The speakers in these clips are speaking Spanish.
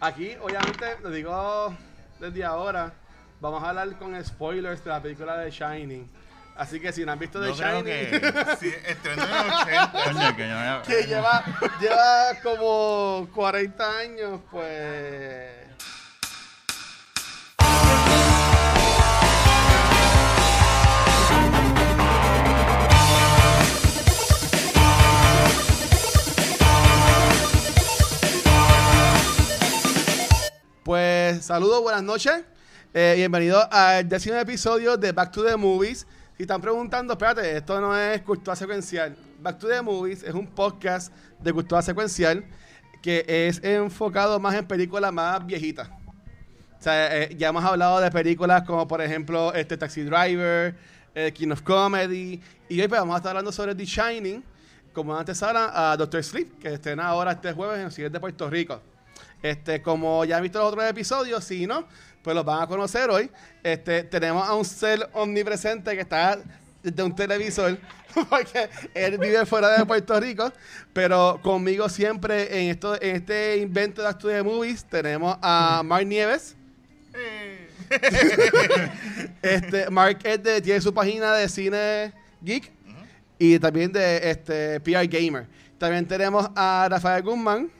Aquí, obviamente, lo digo desde ahora, vamos a hablar con spoilers de la película de Shining. Así que si no han visto The Yo creo Shining, que sí, estrenó en el 80. Coño, que yo- que lleva, lleva como 40 años, pues... Pues saludos, buenas noches. Eh, bienvenidos al décimo episodio de Back to the Movies. Si están preguntando, espérate, esto no es cultura secuencial. Back to the Movies es un podcast de cultura secuencial que es enfocado más en películas más viejitas. O sea, eh, ya hemos hablado de películas como, por ejemplo, este Taxi Driver, eh, King of Comedy. Y hoy pues, vamos a estar hablando sobre The Shining, como antes ahora a Doctor Sleep, que estrena ahora este jueves en el de Puerto Rico. Este, como ya han visto los otros episodios, si no, pues los van a conocer hoy. Este, tenemos a un ser omnipresente que está desde un televisor, porque él vive fuera de Puerto Rico, pero conmigo siempre en esto, en este invento de Actu de Movies tenemos a Mark Nieves. Eh, Este, Mark es de- tiene su página de cine geek y también de este PR Gamer. También tenemos a Rafael Guzmán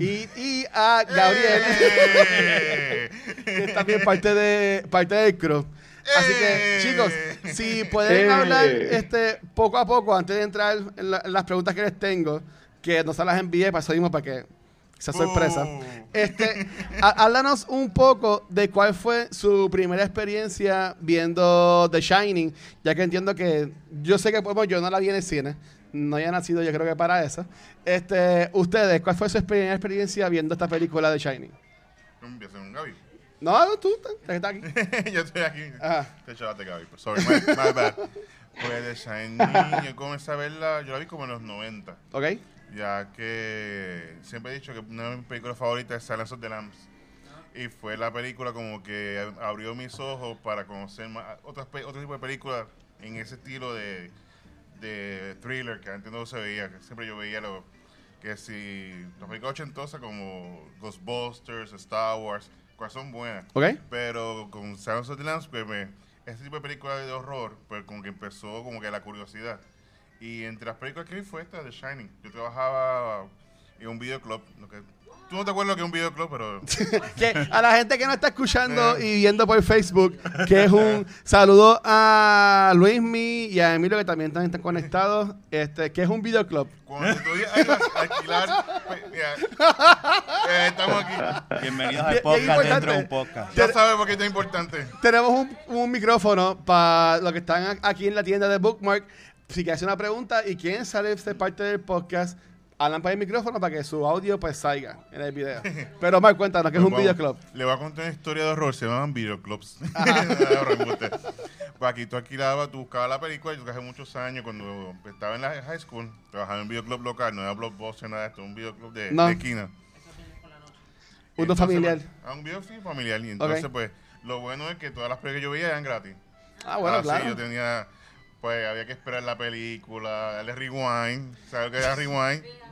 y, y a Gabriel. eh. que es también parte de parte del crew. Así que, ¡Eh! chicos, si pueden ¡Eh! hablar este poco a poco antes de entrar en, la- en las preguntas que les tengo, que no se las envíe para eso mismo, para que sea sorpresa. Uh. Este, há- háblanos un poco de cuál fue su primera experiencia viendo The Shining, ya que entiendo que yo sé que bueno, yo no la vi en el cine, no había nacido yo creo que para eso. Este, ustedes, ¿cuál fue su primera experiencia viendo esta película de Shining? Empiezo con Gaby. No, tú, que estás aquí. yo estoy aquí. Ajá. Te echaste Gaby. Sorry, my, my bad. Pues de Shining, yo comencé a verla, yo la vi como en los 90. ¿Ok? Ya que siempre he dicho que una de mis películas favoritas es Silence of the Lambs. Y fue la película como que abrió mis ojos para conocer más, otras, otro tipo de películas en ese estilo de, de thriller que antes no se veía. Que siempre yo veía lo, que si las películas ochentosas como Ghostbusters, Star Wars, cuales son buenas. ¿Ok? Pero con Silence of the Lambs, pues me, este tipo de películas de horror, pues como que empezó como que la curiosidad. Y entre las películas que vi fue esta, The Shining. Yo trabajaba en un videoclub. Lo que, tú no te acuerdas que es un videoclub, pero... Que a la gente que nos está escuchando y viendo por Facebook, que es un saludo a Luismi y a Emilio que también están, están conectados, este, que es un videoclub. Cuando tú a alquilar... pues, mira, eh, estamos aquí. Bienvenidos Bien- al podcast dentro de un podcast. Ya sabes por qué esto es importante. Tenemos un, un micrófono para los que están a- aquí en la tienda de Bookmark. Si quieren hacer una pregunta y quieren salir ser parte del podcast, hablan para el micrófono para que su audio pues salga en el video. Pero Mark, cuéntanos que es un Pues videoclub. vamos, Le voy a contar una historia de horror, se llaman videoclubs. Pues aquí tú alquilabas, tú buscabas la película, yo hace muchos años, cuando estaba en la high school, trabajaba en un videoclub local, no era blockbuster, nada de esto, un videoclub de, No. de esquina. Uno familiar. pues, ah, un videoclub familiar. Y entonces, pues, lo bueno es que todas las películas que yo veía eran gratis. Ah, bueno, Así claro. yo tenía, pues, había que esperar la película, darle rewind, ¿sabes lo que era rewind?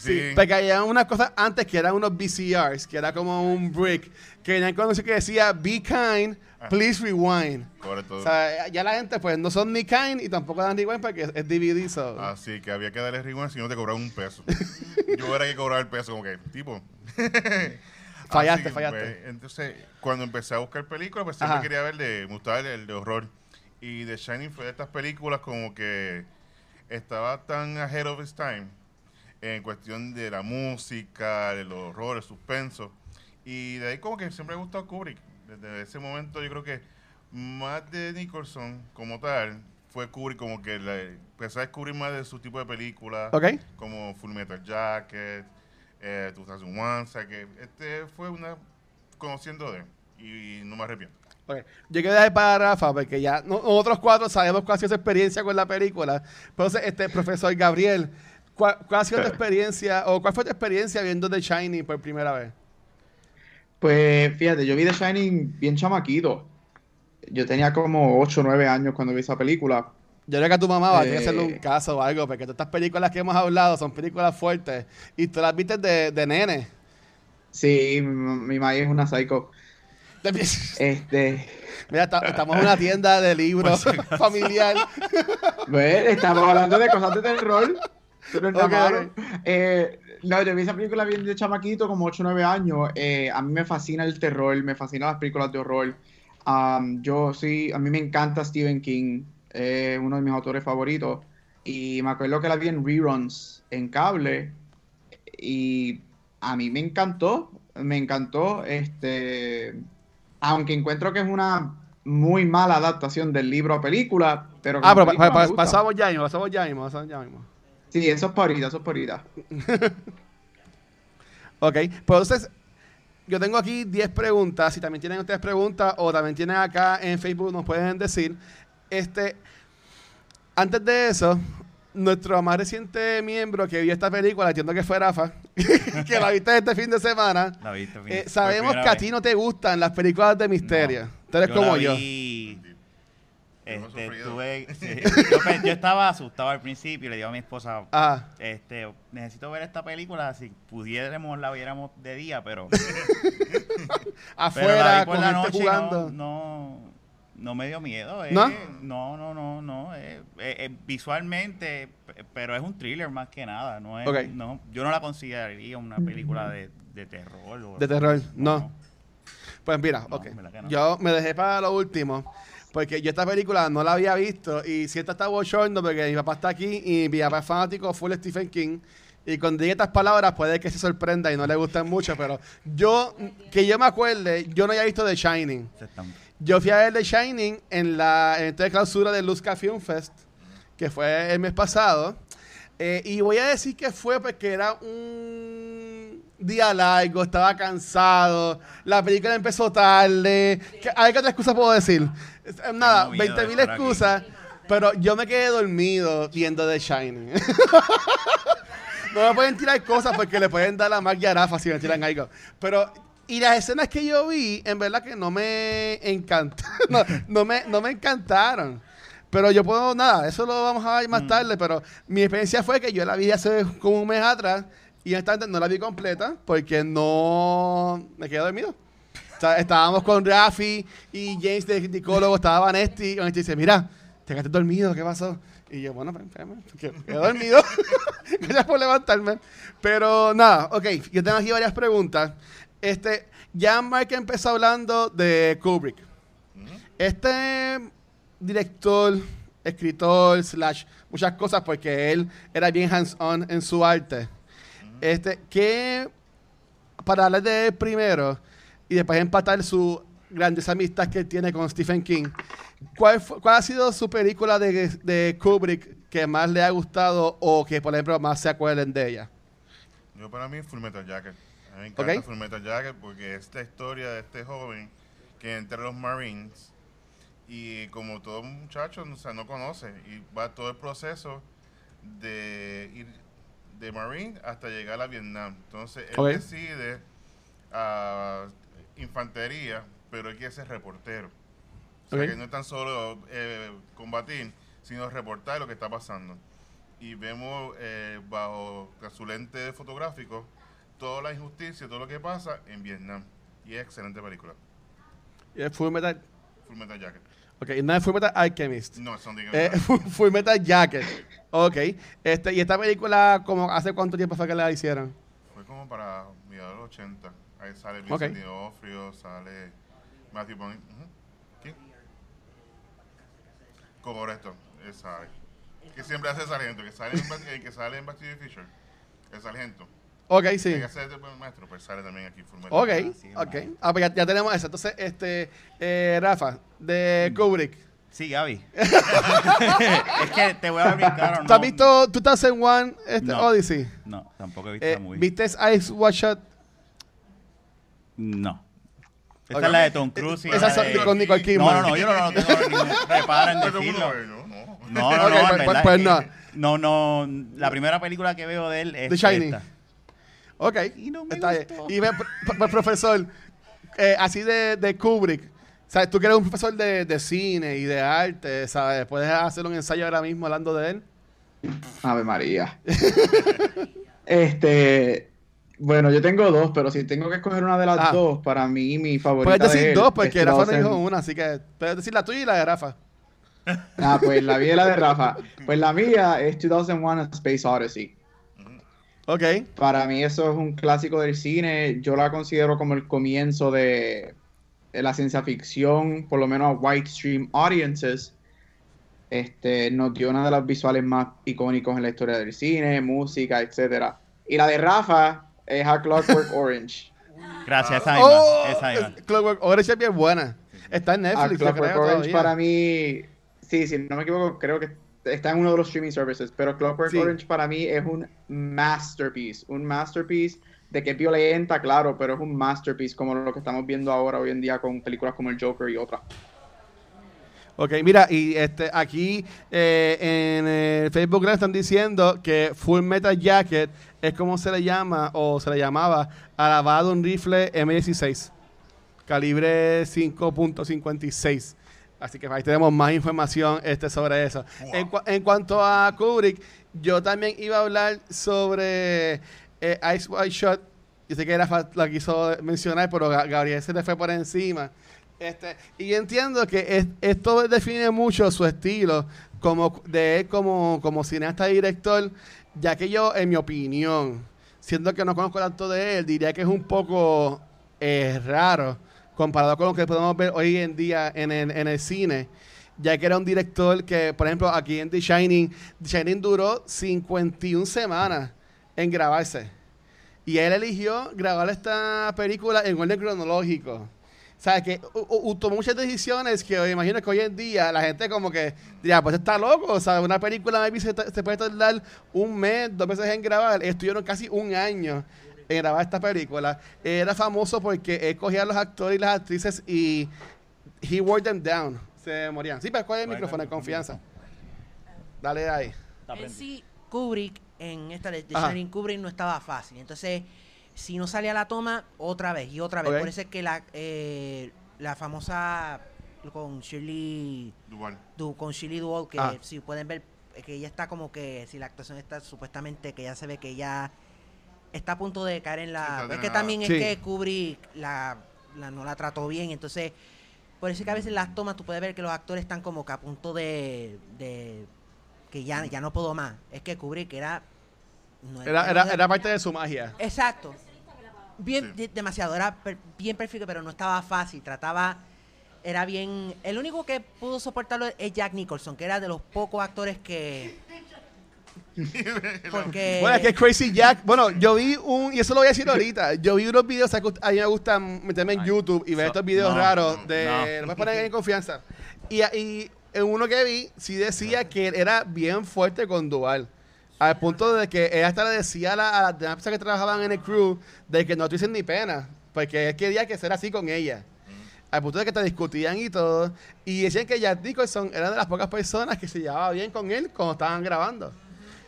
Sí, porque había unas cosas antes que eran unos VCRs, que era como un brick, que venían con que decía, be kind, please rewind. Correcto. O sea, ya la gente pues no son ni kind y tampoco dan rewind porque es, es DVD. So. Así que había que darle rewind si no te cobraban un peso. Yo era que cobrar el peso, como que, tipo. Fallaste, Así, fallaste. pues, entonces, cuando empecé a buscar películas, pues siempre Ajá. quería ver de, me gustaba el, el de horror. Y The Shining fue de estas películas como que estaba tan ahead of its time en cuestión de la música, del horror, el suspenso. Y de ahí como que siempre me gustado Kubrick. Desde ese momento yo creo que más de Nicholson como tal, fue Kubrick como que la, empecé a descubrir más de su tipo de películas ¿Ok? como Full Metal Jacket, eh, 2001, o sea que este fue una conociendo de él y, no me arrepiento. Ok. Yo quiero dejar para Rafa porque ya no- nosotros cuatro sabemos cuál ha sido su experiencia con la película. Entonces, este profesor Gabriel, ¿cuál, cuál ha sido tu experiencia o cuál fue tu experiencia viendo The Shining por primera vez? Pues fíjate, yo vi The Shining bien chamaquito. Yo tenía como 8 o 9 años cuando vi esa película. Yo creo que a tu mamá va a tener que Eh. hacerle un caso o algo, porque todas estas películas que hemos hablado son películas fuertes y tú las viste de, de nene. Sí, mi, mi maíz es una psycho. Este, Mira, está- estamos en una tienda de libros familiar. pues, estamos hablando de cosas de terror. Pero no es Ok, nada malo. ok. Eh, no, yo vi esa película bien de chamaquito, como 8 o 9 años. Eh, a mí me fascina el terror, me fascinan las películas de horror. Um, yo sí, a mí me encanta Stephen King, es uno de mis autores favoritos. Y me acuerdo que la vi en reruns en cable. Y a mí me encantó, me encantó. Este, aunque encuentro que es una muy mala adaptación del libro a película, pero Ah, pero pa- pa- pasamos ya mismo, pasamos ya mismo, pasamos ya mismo. Sí, eso es por ahorita, eso es por ahorita. Ok, pues entonces, yo tengo aquí 10 preguntas. Si también tienen ustedes preguntas o también tienen acá en Facebook, nos pueden decir. Este, antes de eso, nuestro más reciente miembro que vio esta película, entiendo que fue Rafa, que la viste este fin de semana. La viste, eh, sabemos que a ti no te gustan las películas de misterio. No. Tú eres Yo como la yo. vi, este, tuve- sí, yo, estaba asustado al principio y le digo a mi esposa, Ajá. este, necesito ver esta película, si pudiéramos la viéramos de día, pero, pero la Afuera, vi por con la gente noche jugando. no, no, no me dio miedo. eh, ¿No? No, no, no, no. eh, eh, eh, visualmente, pe- pero es un thriller más que nada. No es, no, yo no la consideraría una película de, de terror. o- De terror, no. Pues mira, No, ok. ¿verdad que no? Yo me dejé para lo último. Porque yo esta película no la había visto. Y siento está bochorno porque mi papá está aquí y mi papá es fanático full Stephen King. Y cuando diga estas palabras puede que se sorprenda y no le gusten mucho. Pero yo, que yo me acuerde, yo no había visto The Shining. Yo fui a ver The Shining en la en esta clausura del Luzca Film Fest, que fue el mes pasado. Eh, y voy a decir que fue porque era un día largo, estaba cansado, la película empezó tarde. ¿Qué, a ver qué otra excusa puedo decir. Nada, Tengo miedo 20 de mil aquí. excusas, pero yo me quedé dormido viendo The Shining. no me pueden tirar cosas porque le pueden dar la magia a Rafa si me tiran algo. Pero, y las escenas que yo vi, en verdad que no me encantaron. no, no me, no me encantaron. Pero yo puedo, nada, eso lo vamos a ver más tarde. Pero mi experiencia fue que yo la vi hace como un mes atrás y esta no la vi completa porque no me quedé dormido. Sea, estábamos con Rafi y James de psicólogo, estaba Vanesti. Y Vanesti dice, mira, te quedaste dormido, ¿qué pasó? Y yo, bueno, pues, espérame, que quedé dormido. Gracias por levantarme. Pero nada, ok, yo tengo aquí varias preguntas. Este, ya Mark empezó hablando de Kubrick. Este director, escritor, slash, muchas cosas, porque él era bien hands-on en su arte. Este, ¿qué, para hablar de él primero y después empatar su grandes amistad que tiene con Stephen King, ¿cuál, fue- cuál ha sido su película de, de Kubrick que más le ha gustado o que, por ejemplo, más se acuerden de ella? Yo para mí Full Metal Jacket. A mí me encanta Ok. Full Metal Jacket porque esta historia de este joven que entra a los Marines y como todo muchacho o sea, no conoce y va todo el proceso de ir de Marine hasta llegar a Vietnam. Entonces él decide a infantería, pero él quiere ser reportero. O sea que no es tan solo eh, combatir, sino reportar lo que está pasando. Y vemos eh, bajo su lente fotográfico toda la injusticia, todo lo que pasa en Vietnam. Y es excelente película. Y es Full Metal, Full Metal Jacket. ok, no es Full Metal Alchemist. No, son. Eh, Full, Metal Jacket. Ok. Este, y esta película, como ¿hace cuánto tiempo fue que la hicieron? Fue como para mediados de los 80. Ahí sale Vincent Ok. D'Onofrio, sale Matthew Bond. ¿Quién? Correcto, él sale. Que siempre hace el sargento, que sale en, el que sale en Back to the Future. El sargento. Ok, sí. El que hace buen maestro, pues sale también aquí. Ok, sí, ok. Ah, pues ya, ya tenemos eso. Entonces, este, eh, Rafa, de Kubrick. Sí, Gaby. es que te voy a brincar o no. ¿Tú has visto 2001 este, No. Odyssey? No, tampoco he visto Eh, la movie. ¿Viste Ice Watch Shot? No. Esta es la de Tom Cruise. y Esa la es de- con Nicole No, Kidman. no, no, yo no, no tengo ningún reparo en Todo el mundo decirlo. ve, ¿no? No. No, no, Ok, no, en pues- verdad pues es no. no, no, la primera película que veo de él es The Shining. esta. Ok. Y no me está bien. gustó. Y ve, p- p- profesor, eh, así de, de Kubrick, ¿sabes? Tú que eres un profesor de, de cine y de arte, ¿sabes? ¿Puedes hacer un ensayo ahora mismo hablando de él? Ave María. este, Bueno, yo tengo dos, pero si tengo que escoger una de las Ah. dos, para mí mi favorita Puedes de decir él dos, porque Rafa no 2000. dijo una, así que puedes decir la tuya y la de Rafa. Ah, pues la mía y la de Rafa. Pues la mía es 2001 A Space Odyssey. Ok. Para mí eso es un clásico del cine. Yo la considero como el comienzo de, de la ciencia ficción, por lo menos a white stream audiences. Este, nos dio una de los visuales más icónicos en la historia del cine, música, etcétera. Y la de Rafa es A Clockwork Orange. Gracias, esa misma. Oh, esa misma. Clockwork Orange es bien buena. Está en A Netflix, yo Clockwork creo, Orange todavía. para mí, sí, sí, no me equivoco, creo que está en uno de los streaming services, pero Clockwork Sí. Orange para mí es un masterpiece, un masterpiece de que es violenta, claro, pero es un masterpiece como lo que estamos viendo ahora hoy en día con películas como el Joker y otras. Ok, mira, y este aquí eh, en el Facebook Live están diciendo que Full Metal Jacket es como se le llama o se le llamaba a un rifle M16, calibre 5.56. Así que ahí tenemos más información este, sobre eso. En, cua- en cuanto a Kubrick, yo también iba a hablar sobre eh, Ice White Shot. Yo sé que Rafa la quiso mencionar, pero Ga- Gabriel se le fue por encima. Este, y yo entiendo que es- esto define mucho su estilo como de él como, como cineasta y director, ya que yo, en mi opinión, siendo que no conozco tanto de él, diría que es un poco eh, raro comparado con lo que podemos ver hoy en día en el, en el cine, ya que era un director que, por ejemplo, aquí en The Shining, The Shining duró 51 semanas en grabarse. Y él eligió grabar esta película en orden cronológico. O sea, que u- u- tomó muchas decisiones que me imagino que hoy en día la gente como que diría, pues está loco. O sea, una película maybe se, se puede tardar un mes, dos meses en grabar. Estuvieron casi un año en grabar esta película. Era famoso porque él cogía a los actores y las actrices y he wore them down. Se morían. Sí, pero coge el micrófono en confianza. Dale ahí. En sí, Kubrick, en esta de. Shining Kubrick no estaba fácil. Entonces, si no salía la toma, otra vez y otra vez. Por eso es que la, eh, la famosa con Shirley, Dual. Du- con Shirley Duval, que Ah. si pueden ver, que ella está como que, si la actuación está supuestamente, que ya se ve que ella está a punto de caer en la... es que también Sí. es que Kubrick la, la- no la trató bien, entonces... Por eso es que a veces las tomas tú puedes ver que los actores están como que a punto de... de que ya, ya no puedo más. Es que Kubrick era... no- Era, era, era parte de su magia. Exacto. Bien, Sí. demasiado. Era per- bien perfecto, pero no estaba fácil. Trataba. Era bien. El único que pudo soportarlo es Jack Nicholson, que era de los pocos actores que. Porque. Bueno, es que Crazy Jack, bueno, yo vi un, y eso lo voy a decir ahorita, yo vi unos videos, ¿sabes que a mí me gusta meterme en Ay, YouTube y ver so- estos videos no, raros no, de, no. voy a poner en confianza. Y, y en uno que vi, sí decía que él era bien fuerte con Dual. Al punto de que él hasta le decía a, la- a las demás personas que trabajaban en el crew de que no tuviesen ni pena, porque él quería que fuera así con ella. Al punto de que te discutían y todo. Y decían que Jack Nicholson era de las pocas personas que se llevaba bien con él cuando estaban grabando.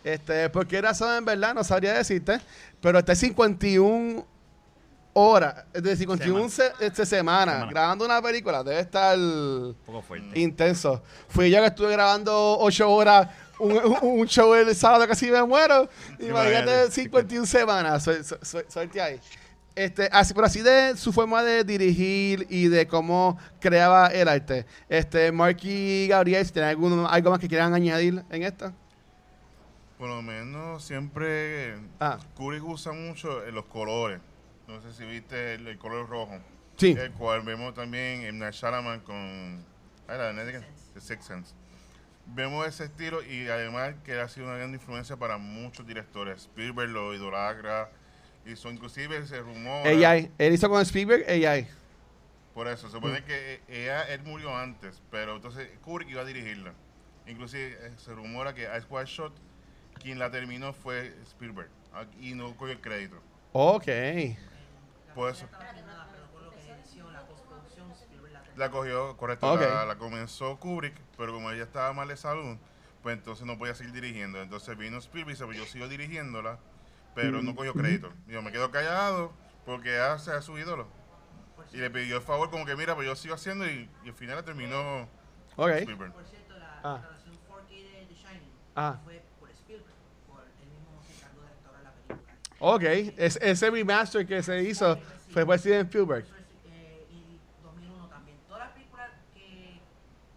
Este, ¿Por qué razón en verdad? No sabría decirte. Pero está 51 horas, decir, 51 se- este, semanas Semana. grabando una película. Debe estar Un poco fuerte. intenso. Fui yo que estuve grabando 8 horas, un, un- un show el sábado casi me muero. Imagínate Imagínate, 51 semanas. Su- su- su- Suerte ahí. Este, así, pero así de su forma de dirigir y de cómo creaba el arte. Este, Mark y Gabriel, si tienen algún- algo más que quieran añadir en esto. Por lo menos siempre Ah. Kubrick usa mucho eh, los colores. No sé si viste el, el color rojo. Sí. El cual vemos también en Night Shyamalan con ay, la de Netflix, The Sixth Sense. Vemos ese estilo y además que ha sido una gran influencia para muchos directores. Spielberg lo idolatra. Hizo inclusive se rumora. AI. Él hizo con Spielberg AI. Por eso, se supone que ella, él murió antes, pero entonces Kubrick iba a dirigirla. Inclusive eh, se rumora que Ice White Shot, quien la terminó fue Spielberg, ah, y no cogió el crédito. Ok. Por eso. La cogió, correcto, la, la comenzó Kubrick, pero como ella estaba mal de salud, pues entonces no podía seguir dirigiendo. Entonces vino Spielberg y dice, pues yo sigo dirigiéndola, pero no cogió crédito. Yo me quedo callado porque hace a su ídolo. Y le pidió el favor como que, mira, pues yo sigo haciendo y, y al final la terminó Ok. Spielberg. Por cierto, la Ah. grabación 4K de The Shining Ah. fue por Spielberg, por él mismo se encargó de restaurar la película. Ok, es, ese remaster que se hizo fue por Steven Spielberg. Eh, y 2001 también. Todas las películas que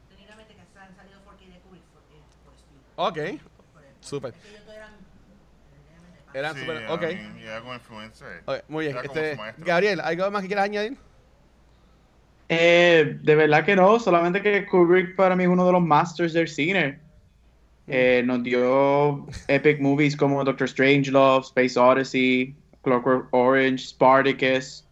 técnicamente que se han salido por aquí de Kubrick fue eh, por Spielberg. Ok, dos eran Sí, super. a Ok. mí, ya con influencia. Ok, muy bien. Este. Gabriel, ¿algo más que quieras añadir? Eh, de verdad que no, solamente que Kubrick para mí es uno de los masters del cine. Eh, nos dio epic movies como Doctor Strangelove, Space Odyssey, Clockwork Orange, Spartacus.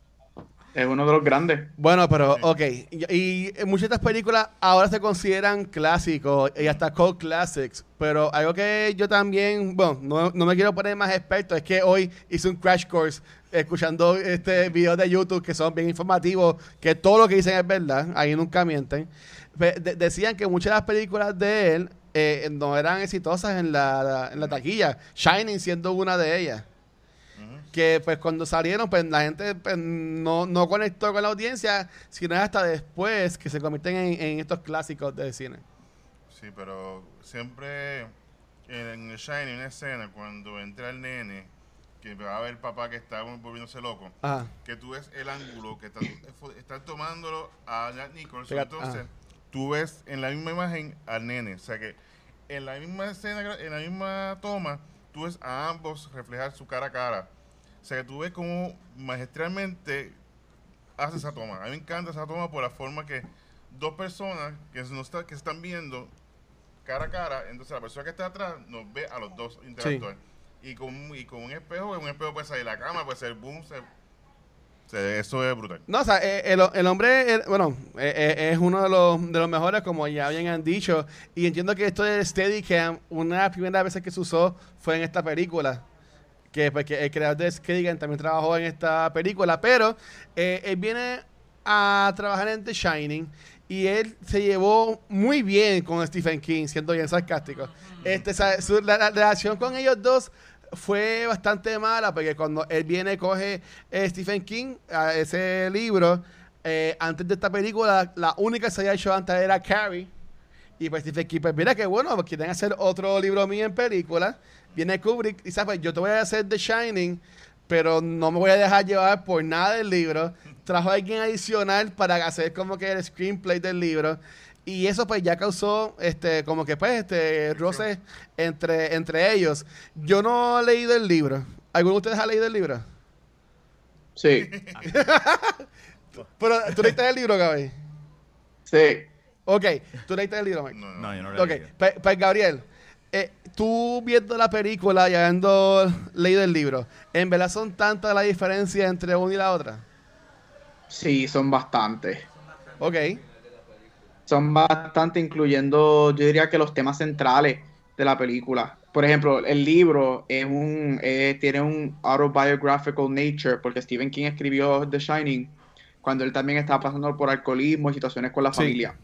Es uno de los grandes. Bueno, pero, ok. Y, y muchas de estas películas ahora se consideran clásicos y hasta cult classics. Pero algo que yo también, bueno, no, no me quiero poner más experto, es que hoy hice un crash course escuchando este videos de YouTube que son bien informativos, que todo lo que dicen es verdad, ahí nunca mienten. De- decían que muchas de las películas de él eh, no eran exitosas en la, en la taquilla, Shining siendo una de ellas. Que pues cuando salieron pues la gente pues, no, no conectó con la audiencia sino hasta después que se convierten en, en estos clásicos del cine Sí, pero siempre en el Shining, una escena cuando entra el nene, que va a ver el papá que está volviéndose loco, Ajá. que tú ves el ángulo que están, están tomándolo a Jack Nicholson, entonces ajá. tú ves en la misma imagen al nene, o sea que en la misma escena, en la misma toma, tú ves a ambos reflejar su cara a cara. O sea que tú ves como magistralmente hace esa toma. A mí me encanta esa toma por la forma que dos personas que, se nos está- que están viendo cara a cara, entonces la persona que está atrás nos ve a los dos interactuar. Y, con, y con un espejo, un espejo puede salir la cámara, puede ser boom, se- se- eso es brutal. no o sea eh, el, el hombre bueno eh, eh, es uno de los, de los mejores como ya bien han dicho y entiendo que esto del Steadicam una de las primeras veces que se usó fue en esta película que, pues, que el creador de Steadicam también trabajó en esta película pero eh, él viene a trabajar en The Shining y él se llevó muy bien con Stephen King, siendo bien sarcástico. Este, su- la relación con ellos dos fue bastante mala porque cuando él viene coge eh, Stephen King a ese libro eh, antes de esta película la única que se había hecho antes era Carrie. Y pues Stephen King pues mira que bueno pues quieren hacer otro libro mío en película viene Kubrick y dice pues yo te voy a hacer The Shining pero no me voy a dejar llevar por nada del libro trajo a alguien adicional para hacer como que el screenplay del libro y eso pues ya causó este como que pues este roces entre entre ellos yo no he leído el libro ¿alguno de ustedes ha leído el libro? Sí, pero ¿tú leíste el libro Gaby? sí. ok ¿tú leíste el libro Mike? No, no. No, yo no lo Ok, he leído. pues, pues, Gabriel, eh, tú viendo la película y habiendo leído el libro, ¿en verdad son tantas las diferencias entre una y la otra? Sí, son bastantes. Ok, Son bastante, incluyendo, yo diría que los temas centrales de la película. Por ejemplo, el libro es un, eh, tiene un autobiographical nature, porque Stephen King escribió The Shining cuando él también estaba pasando por alcoholismo y situaciones con la Sí. familia.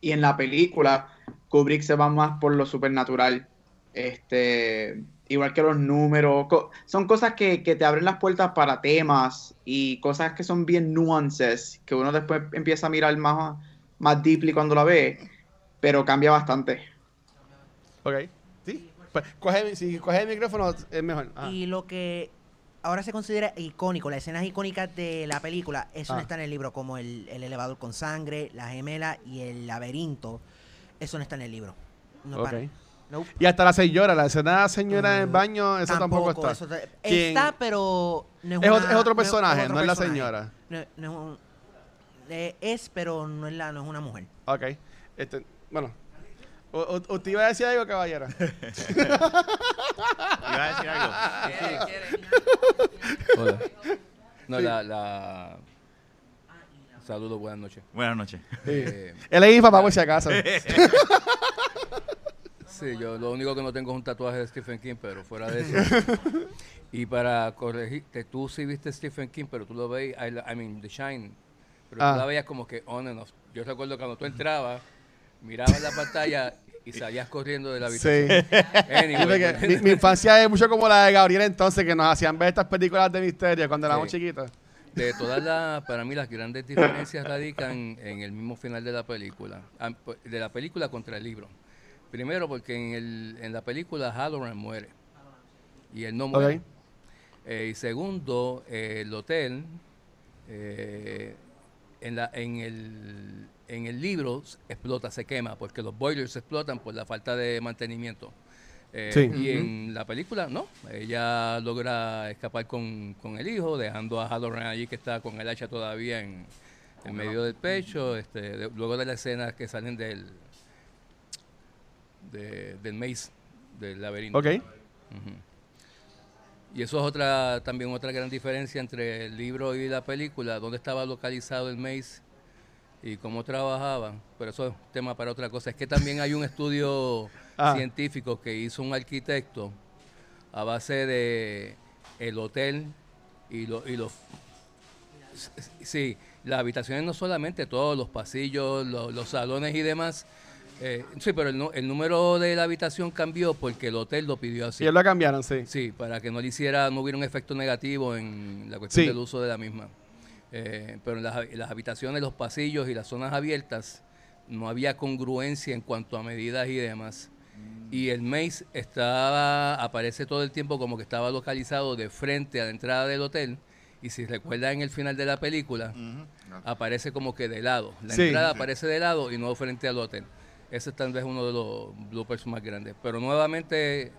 Y en la película, Kubrick se va más por lo supernatural. Este, igual que los números. co- son cosas que, que te abren las puertas para temas y cosas que son bien nuances, que uno después empieza a mirar más, más deeply cuando la ve, pero cambia bastante. ok, sí. Pues, coge, si coge el micrófono es mejor. Ah. Y lo que ahora se considera icónico, las escenas icónicas de la película, eso no Ah. está en el libro, como el, el elevador con sangre, la gemela y el laberinto. Eso no está en el libro. No, Ok. para- Nope. Y hasta la señora, la escena de la señora en el baño, eso tampoco, está. eso ta- ¿Quién? Está, pero no es, Es, una- otro, es otro no personaje, no, otro es la señora. No, no es un- eh, es, pero no es, la, no es una mujer. Ok, este, bueno. ¿Usted iba a decir algo, caballero? Iba a decir algo. Hola. No, la, la... Saludos, buenas noches. Buenas noches. Eh, Él es mi papá, por si acaso. sí, yo lo único que no tengo es un tatuaje de Stephen King, pero fuera de eso. y para corregirte, tú sí viste Stephen King, pero tú lo veis, I, I mean, The Shine, pero Ah. tú la veías como que on and off. Yo recuerdo cuando tú entrabas, mirabas la pantalla y salías corriendo de la habitación. Sí, mi, mi infancia es mucho como la de Gabriel entonces, que nos hacían ver estas películas de misterio cuando éramos Sí. chiquitos. De todas las, para mí las grandes diferencias radican en el mismo final de la película, de la película contra el libro. Primero porque en, el, en la película Halloran muere y él no muere. Eh, y segundo, eh, el hotel, eh, en, la, en, el, en el libro explota, se quema, porque los boilers explotan por la falta de mantenimiento. Eh, Sí. Y en la película, no, ella logra escapar con, con el hijo, dejando a Halloran allí que está con el hacha todavía en, en medio del pecho, este, de- luego de la escena que salen del, de- del maze, del laberinto. Ok. Y eso es otra también otra gran diferencia entre el libro y la película, dónde estaba localizado el maze y cómo trabajaban. Pero eso es tema para otra cosa. Es que también hay un estudio Ah. científico que hizo un arquitecto a base de el hotel y, lo- y los Sí, las habitaciones no solamente, todos los pasillos, lo- los salones y demás. eh, sí, pero el, el número de la habitación cambió porque el hotel lo pidió así. Sí, ellos lo cambiaron, sí. Sí, para que no le hiciera, no hubiera un efecto negativo en la cuestión Sí. del uso de la misma. Eh, pero en las, en las habitaciones, los pasillos y las zonas abiertas no había congruencia en cuanto a medidas y demás. Y el maze estaba, aparece todo el tiempo como que estaba localizado de frente a la entrada del hotel. Y si recuerdan en el final de la película, Ujú. aparece como que de lado. La Sí. entrada Sí. aparece de lado y no frente al hotel. Ese tal vez es uno de los bloopers más grandes. Pero nuevamente,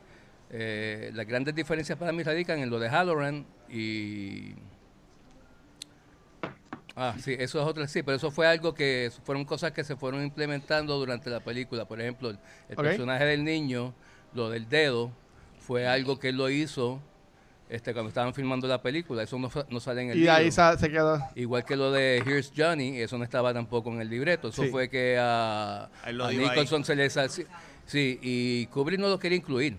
eh, las grandes diferencias para mí radican en lo de Halloran y... Ah, sí, eso es otra, sí, pero eso fue algo que fueron cosas que se fueron implementando durante la película. Por ejemplo, el, personaje del niño, lo del dedo, fue algo que él lo hizo este, cuando estaban filmando la película. Eso no, no sale en el Y libro. ahí sa- se quedó. Igual que lo de Here's Johnny, eso no estaba tampoco en el libreto. Eso Sí. fue que a, a ahí. Nicholson se le sí, y Kubrick no lo quería incluir.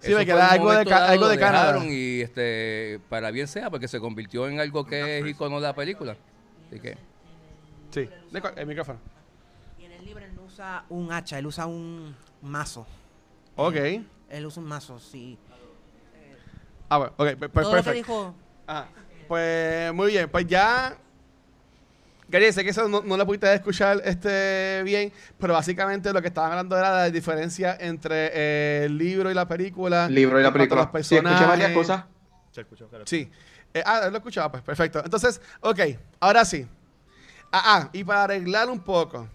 Sí, me queda algo de, algo de Canadá. Y este, para bien sea, porque se convirtió en algo que es icono de la película. Así que, Sí, el micrófono. Y en el libro él no usa un hacha, él usa un mazo. Ok. Él usa un mazo, sí. Ah, bueno, ok, pues, pues Todo lo que perfecto. dijo, Ah, pues muy bien, pues ya. Gary, sé que eso no, no lo pudiste escuchar este bien, pero básicamente lo que estaban hablando era la diferencia entre eh, el libro y la película. El libro y la película. los Sí, escuché varias cosas. Se escuchó, claro. Sí. Eh, ah, lo escuchaba, pues perfecto. Entonces, ok, ahora sí. Ah, ah, y para arreglar un poco,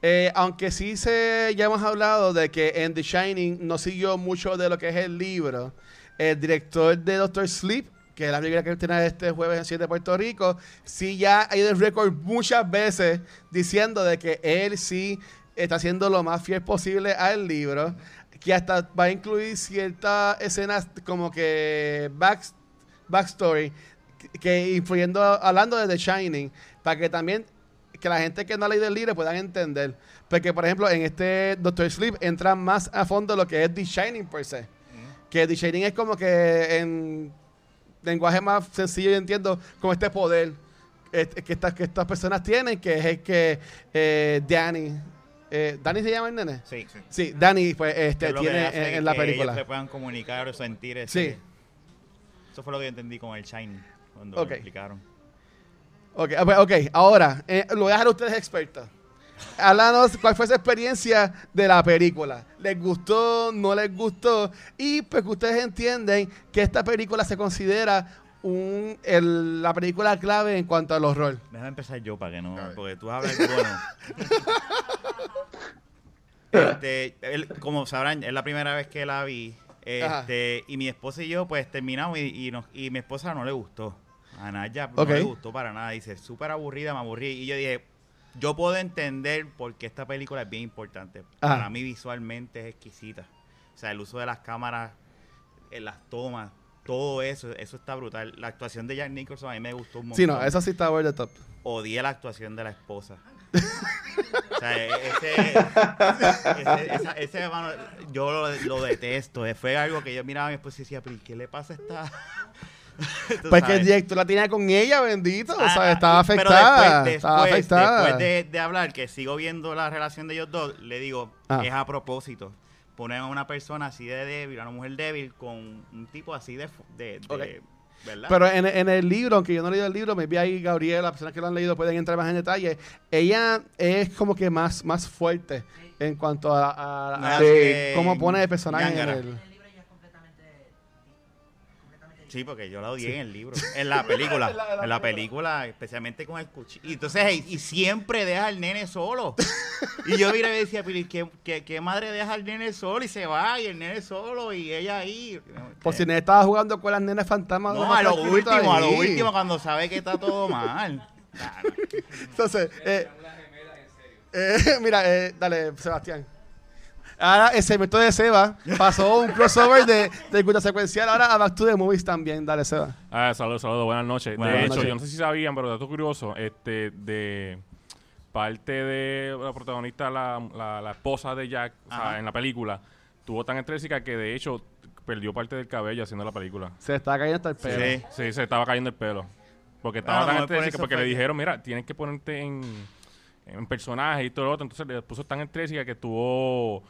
eh, aunque sí se, ya hemos hablado de que en The Shining no siguió mucho de lo que es el libro, el director de Doctor Sleep, que es la película que tiene este jueves en 7 de Puerto Rico, sí ya ha ido en récord muchas veces diciendo de que él sí está haciendo lo más fiel posible al libro, que hasta va a incluir ciertas escenas como que back, backstory, que- que influyendo, hablando de The Shining, para que también que la gente que no ha leído el libro puedan entender. Porque, por ejemplo, en este Doctor Sleep entra más a fondo lo que es The Shining per se. Que The Shining es como que en lenguaje más sencillo y entiendo como este poder este, que, estas, que estas personas tienen, que es el que eh, Danny, eh, ¿Danny se llama el nene? Sí. Sí. Sí, Danny pues, Que este, que tiene en, en la que película. Ellos se puedan comunicar o sentir ese. Sí. Eso fue lo que yo entendí con el Shine cuando Ok. lo explicaron. Ok, ah, pues, ok, ahora, eh, lo voy a dejar a ustedes expertos. Háblanos cuál fue su experiencia de la película. ¿Les gustó? ¿No les gustó? Y pues que ustedes entienden que esta película se considera un, el- la película clave en cuanto al horror. Déjame empezar yo para que no. Porque tú hablas bueno. este, él, como sabrán, es la primera vez que la vi. Este, y mi esposa y yo, pues terminamos y, y, nos- y mi esposa no le gustó. A Naya no le gustó para nada. Dice, súper aburrida, me aburrí. Y yo dije, yo puedo entender por qué esta película es bien importante. Ajá. Para mí visualmente es exquisita. O sea, el uso de las cámaras, en las tomas, todo eso, eso está brutal. La actuación de Jack Nicholson a mí me gustó un montón Sí, no, eso sí está over the top. odié la actuación de la esposa. o sea, e- ese, ese, esa- ese hermano, yo lo, lo detesto. Eh, Fue algo que yo miraba a mi esposa y decía, pero ¿y qué le pasa a esta? Tú Pues que director la tenía con ella, bendito. o sea, ah, estaba pero afectada. después- estaba después- afectada. Después de, de hablar, que sigo viendo la relación de ellos dos, le digo, Ah. es a propósito. Ponen a una persona así de débil, a una mujer débil, con un tipo así de... de. ¿Verdad? Pero en, en el libro, aunque yo no he leído el libro, me vi ahí Gabriel, las personas que lo han leído pueden entrar más en detalle. Ella es como que más, más fuerte en cuanto a, a- a- No, a sí. cómo pone el personaje en el Sí, porque yo la odié en el libro. En la película. en la película, especialmente con el cuchillo. Y entonces, y, y siempre deja al nene solo. y yo mira y decía, ¿y ¿qué, qué, qué madre deja al nene solo? Y se va, y el nene solo, y ella ahí. Por si no estaba jugando con las nenas fantasmas. No, a lo último, a lo ahí. último, cuando sabe que está todo mal. Entonces, eh, eh, mira, eh, dale, Sebastián. Ahora, el segmento de Seba pasó un crossover de, de cultura secuencial. Ahora a Back to the Movies también. Dale, Seba. Ah, saludos, saludos, buenas noches. Buenas de noches. hecho, yo no sé si sabían, pero dato curioso, este, de parte de la protagonista, la, la, la esposa de Jack, o sea, Ajá. en la película, tuvo tan estrésica que de hecho perdió parte del cabello haciendo la película. Se está cayendo hasta el pelo. Sí. Sí, se estaba cayendo el pelo. Porque estaba Ah, tan estrésica, porque fue le dijeron, mira, tienes que ponerte en, en personaje y todo lo otro. Entonces le puso tan estrésica que tuvo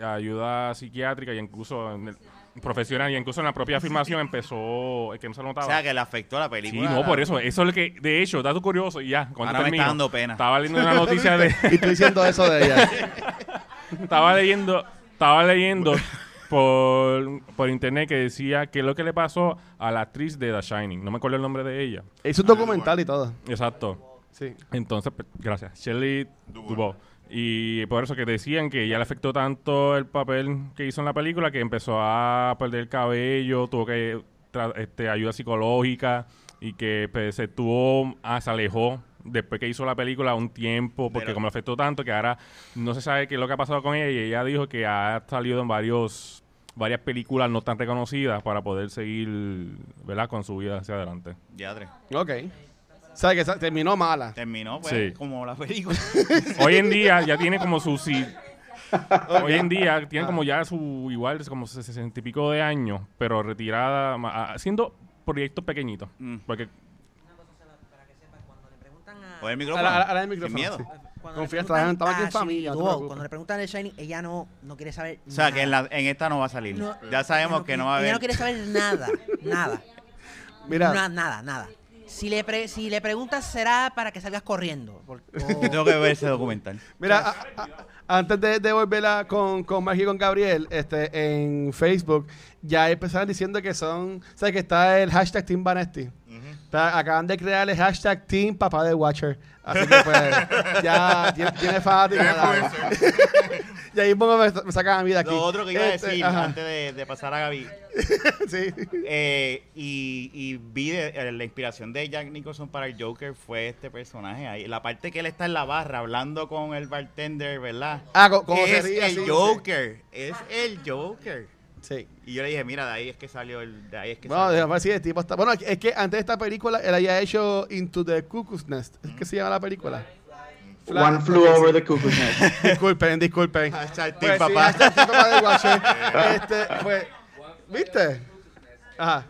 ayuda psiquiátrica y incluso en el- profesional y incluso en la propia filmación empezó, es que no se lo O sea, que le afectó la Sí, película. no, por eso. Eso es lo que, de hecho, dato curioso, y ya, cuando Ahora me está dando pena. Estaba leyendo una noticia de, Y estoy diciendo eso de ella. estaba leyendo, estaba leyendo por, por internet que decía que lo que le pasó a la actriz de The Shining. No me acuerdo el nombre de ella. Hizo un documental y todo. Exacto. Sí. Entonces, pues, gracias. Shelley Duvall. Duvall. Y por eso que decían que ya le afectó tanto el papel que hizo en la película que empezó a perder el cabello, tuvo que este, ayuda psicológica y que pues, se tuvo, ah, se alejó después que hizo la película un tiempo porque Pero- como le afectó tanto que ahora no se sabe qué es lo que ha pasado con ella y ella dijo que ha salido en varios varias películas no tan reconocidas para poder seguir, ¿verdad? Con su vida hacia adelante. Ya, tres. Ok. O sea, que terminó mala. Terminó, pues, Sí. como la película. Hoy en día ya tiene como su... si- Hoy en día tiene como ya su igual, como sesenta y pico de años, pero retirada, ma- a- haciendo proyectos pequeñitos. Mm. Porque Una cosa, para que sepas, cuando le preguntan a... El micrófono. Ahora- ahora el Sin micrófono, miedo. sí. Cuando Confía, le preguntan estamos aquí en a familia, no te preocupes. Cuando le preguntan de Shining, ella no, no quiere saber O sea, que en, la, en esta no va a salir. No, ya sabemos que no va a Ella haber. no quiere saber nada, nada. Mira. Na- nada, nada. Si le, pre- si le preguntas, será para que salgas corriendo. por- o- Yo tengo que ver ese documental. Mira, a- a- antes de, de volverla con, con Margie y con Gabriel, este, en Facebook ya empezaron diciendo que son, ¿sabes? Que está el hashtag Team Vanesti. Acaban de crear el hashtag Team Papá de Watcher. Así que pues, ya tiene, tiene. Y ahí pongo, me, me sacan a mí de aquí. Lo otro que iba a Este, decir ajá, antes de, de pasar a Gaby. sí. eh, y, y vi de- eh, la inspiración de Jack Nicholson para el Joker fue este personaje ahí. La parte que él está en la barra hablando con el bartender, ¿verdad? Ah, co- como es sería, el sí, sí. Joker. Es el Joker. Sí. Y yo le dije, mira, de ahí es que salió el. De ahí es que Bueno, salió. si el tipo está. Bueno, es que antes de esta película él había hecho Into the Cuckoo's Nest. ¿Es que se llama la película? One flew sí. over the cuckoo's nest. Disculpen, disculpen. Hashtag Pues Team sí, Papá. Papá este, pues, ¿viste? Ajá.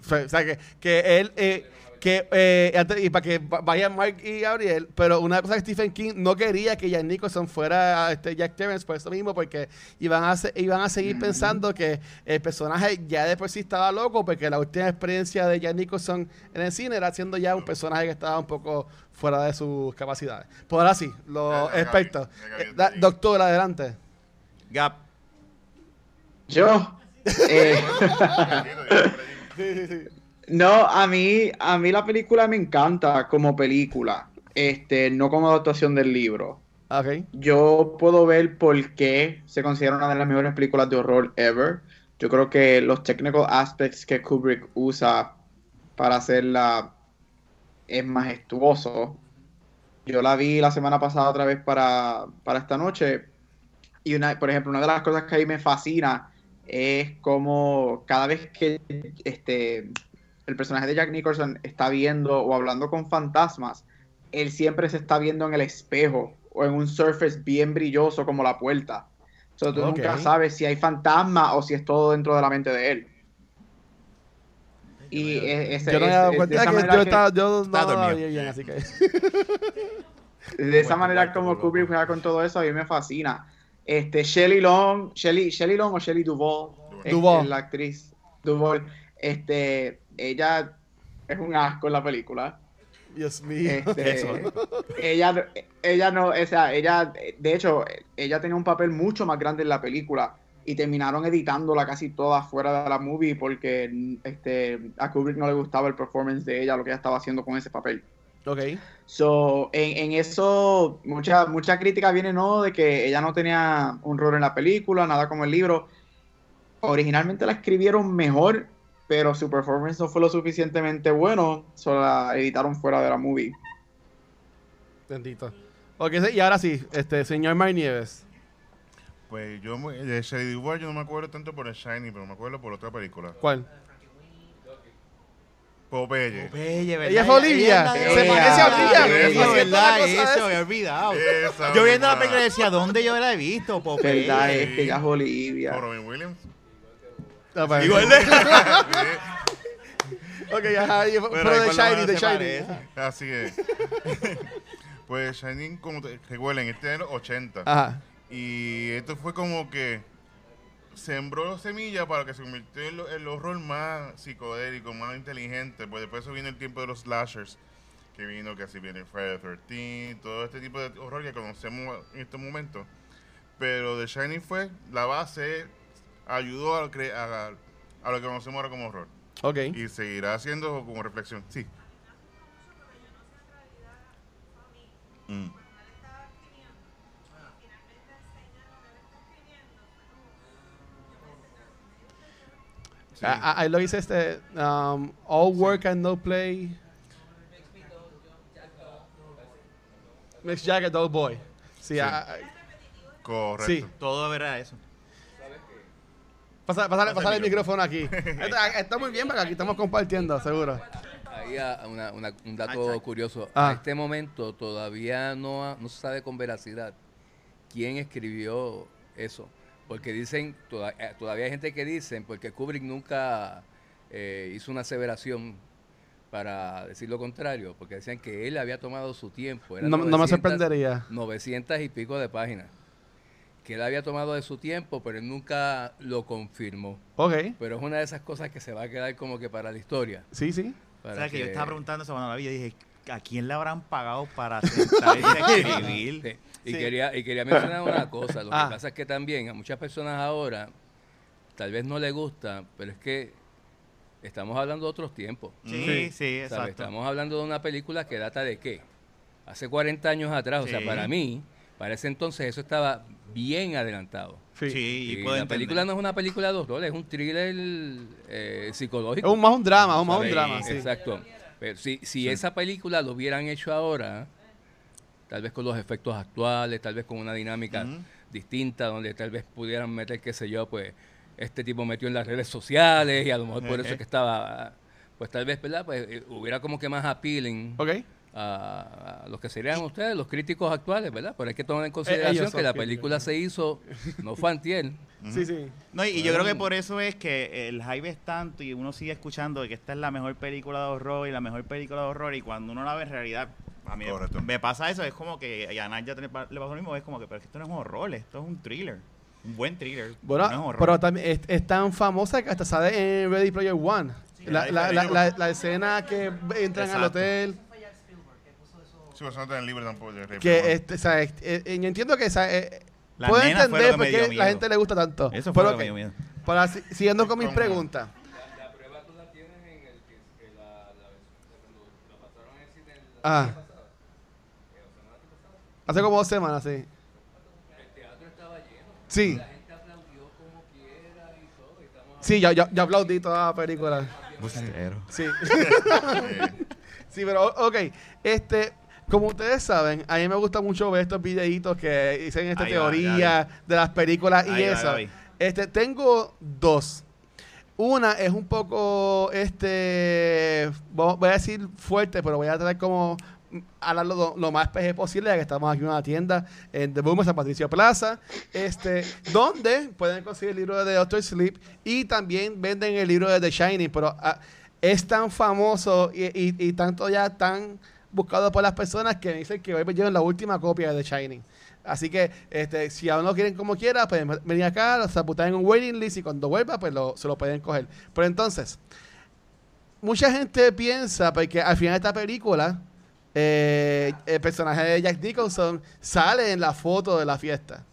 Fue- O sea, que, que él, eh, que, eh, antes- y para que va- vayan Mark y Gabriel, pero una cosa que Stephen King no quería que Jack Nicholson fuera este Jack Terrence por eso mismo, porque iban a, se- iban a seguir pensando que el personaje ya de por sí estaba loco, porque la última experiencia de Jack Nicholson en el cine era siendo ya un personaje que estaba un poco fuera de sus capacidades. Por ahora sí, los expertos. Eh, doctor, adelante. Gap. Yo. eh, Sí, sí, sí. No, a mí, a mí la película me encanta como película, este, no como adaptación del libro. Ok. Yo puedo ver por qué se considera una de las mejores películas de horror ever. Yo creo que los technical aspects que Kubrick usa para hacerla es majestuoso. Yo la vi la semana pasada otra vez para, para esta noche. Y una, por ejemplo, una de las cosas que a mí me fascina es como cada vez que este, el personaje de Jack Nicholson está viendo o hablando con fantasmas, él siempre se está viendo en el espejo o en un surface bien brilloso como la puerta. O sea, tú nunca sabes si hay fantasma o si es todo dentro de la mente de él. Y es, es- Yo no me he dado es de cuenta esa que manera yo, que- estaba, yo no dormido. bien, así que. de esa manera como por Kubrick juega con todo eso, a mí me fascina. Este, Shelley Long, Shelley, Shelley Long o Shelley Duvall, es- Duvall. es la actriz Duvall, este, ella es un asco en la película. Dios mío. Este, ella, ella no, o sea, ella, de hecho, ella tenía un papel mucho más grande en la película, y terminaron editándola casi toda fuera de la movie porque este, a Kubrick no le gustaba el performance de ella, lo que ella estaba haciendo con ese papel. Ok. So, en, en eso, mucha, mucha crítica viene, ¿no? De que ella no tenía un rol en la película, nada como el libro. Originalmente la escribieron mejor, pero su performance no fue lo suficientemente bueno, solo la editaron fuera de la movie. Bendito. Ok, y ahora sí, este, señor Mar Nieves. Pues yo me- de Shady War yo no me acuerdo tanto por el Shiny, pero me acuerdo por otra película. ¿Cuál? Popeye. Popeye, ¿verdad? Ella es Olivia. Ella Se parece a Olivia. Eso, ¿verdad? Eso, había olvidado. Esa Yo viendo la película decía, ¿dónde yo la he visto, Popeye? ¿Verdad? Es que ella es Olivia. Por Robin Williams. Pues, Igual de... Ok, ajá, y- pero, de Shiny, de Shiny. Así es. pues Shining, como te recuerden, este es de los 80. Ajá. Y esto fue como que sembró semilla para que se convirtiera en lo- el horror más psicodélico, más inteligente. Pues después eso viene el tiempo de los slashers, que vino que así viene Friday the 13, todo este tipo de horror que conocemos en estos momentos. Pero The Shining fue la base, ayudó a, lo cre- a, a lo que conocemos ahora como horror. Ok. Y seguirá haciendo como reflexión. Sí. Mm. Sí. Ah, ah, Ahí lo dice este, um, all work and no play. Miss Jagger, Dog Boy. Sí, Sí. ah, ah, Correcto. sí. Todo era eso. Pasa- Pásale, Pasa pásale el el micrófono aquí. está, está muy bien porque aquí estamos compartiendo, seguro. Ahí ah, una- una- un dato curioso. Ah. A este momento todavía no, ha- no se sabe con veracidad quién escribió eso. Porque dicen, toda- eh, todavía hay gente que dicen, porque Kubrick nunca eh, hizo una aseveración para decir lo contrario, porque decían que él había tomado su tiempo. eran No, no me 900 sorprendería. 900 y pico de páginas. Que él había tomado de su tiempo, pero él nunca lo confirmó. Ok, Pero es una de esas cosas que se va a quedar como que para la historia. sí, sí. O sea, que yo estaba preguntando eso cuando la vi. Dije, ¿a quién le habrán pagado para sentarse a escribir? Sí, Y, Sí. quería, y quería mencionar una cosa. Lo Ah. que pasa es que también a muchas personas ahora tal vez no les gusta, pero es que estamos hablando de otros tiempos. Sí, sí, ¿sabes? exacto. Estamos hablando de una película que data de qué? Hace 40 años atrás. O sea, Sí. para mí, para ese entonces eso estaba bien adelantado. Sí. Sí, Y la entender. película no es una película de horror, es un thriller eh, Es psicológico. un, más un drama, un más un drama, sí. Exacto. Pero si, si esa película lo hubieran hecho ahora, tal vez con los efectos actuales, tal vez con una dinámica distinta, donde tal vez pudieran meter, qué sé yo, pues este tipo metió en las redes sociales y a lo mejor por eso es que estaba, pues tal vez, ¿verdad? Pues eh, hubiera como que más appealing Ok. A, a los que serían ustedes, los críticos actuales, ¿verdad? Pero hay que tomar en consideración Eh, son que la película se hizo, no fue antier. Sí, sí. No, y, y yo creo que por eso es que el hype es tanto y uno sigue escuchando de que esta es la mejor película de horror y la mejor película de horror y cuando uno la ve en realidad, a mí Correcto. me pasa eso, es como que a Naya le pa- le pasó lo mismo, es como que pero es que esto no es un horror, esto es un thriller, un buen thriller, Bueno, no es horror. pero también es, es tan famosa que hasta sale en Ready Player One. La, la, la, la- la escena que entran al hotel. Sí, eso no está en el libro tampoco. de Que, este, o sea, es- eh, eh, yo entiendo que o sea, eh, La puedo entender que por me qué la gente le gusta tanto. Eso fue Pero lo que me ok, dio miedo. para, si- siguiendo con mis ¿Cómo? preguntas. La prueba tú la tienes en el que, la, lo pasaron en el cine Ah. Hace como dos semanas, sí. El teatro estaba lleno. Sí, La gente aplaudió como quiera y todo. Y estamos sí, yo, yo, yo aplaudí toda la película. Bustero. Sí. sí, pero ok. Este, como ustedes saben, a mí me gusta mucho ver estos videitos que dicen esta Ahí va, teoría ya de las películas y Ahí eso. Este, tengo dos. Una es un poco, este, vo- voy a decir fuerte, pero voy a tratar como hablarlo lo, lo más PG posible, ya que estamos aquí en una tienda en The Boom, San Patricio Plaza, este, donde pueden conseguir el libro de Doctor Sleep y también venden el libro de The Shining, pero ah, es tan famoso y, y- y tanto ya tan buscado por las personas que dicen que hoy me llevan la última copia de The Shining. Así que este, si aún no quieren como quiera, pueden venir acá, los apuntan en un waiting list y cuando vuelva, pues lo- se lo pueden coger. Pero entonces, mucha gente piensa, porque al final de esta película, eh, el personaje de Jack Nicholson sale en la foto de la fiesta.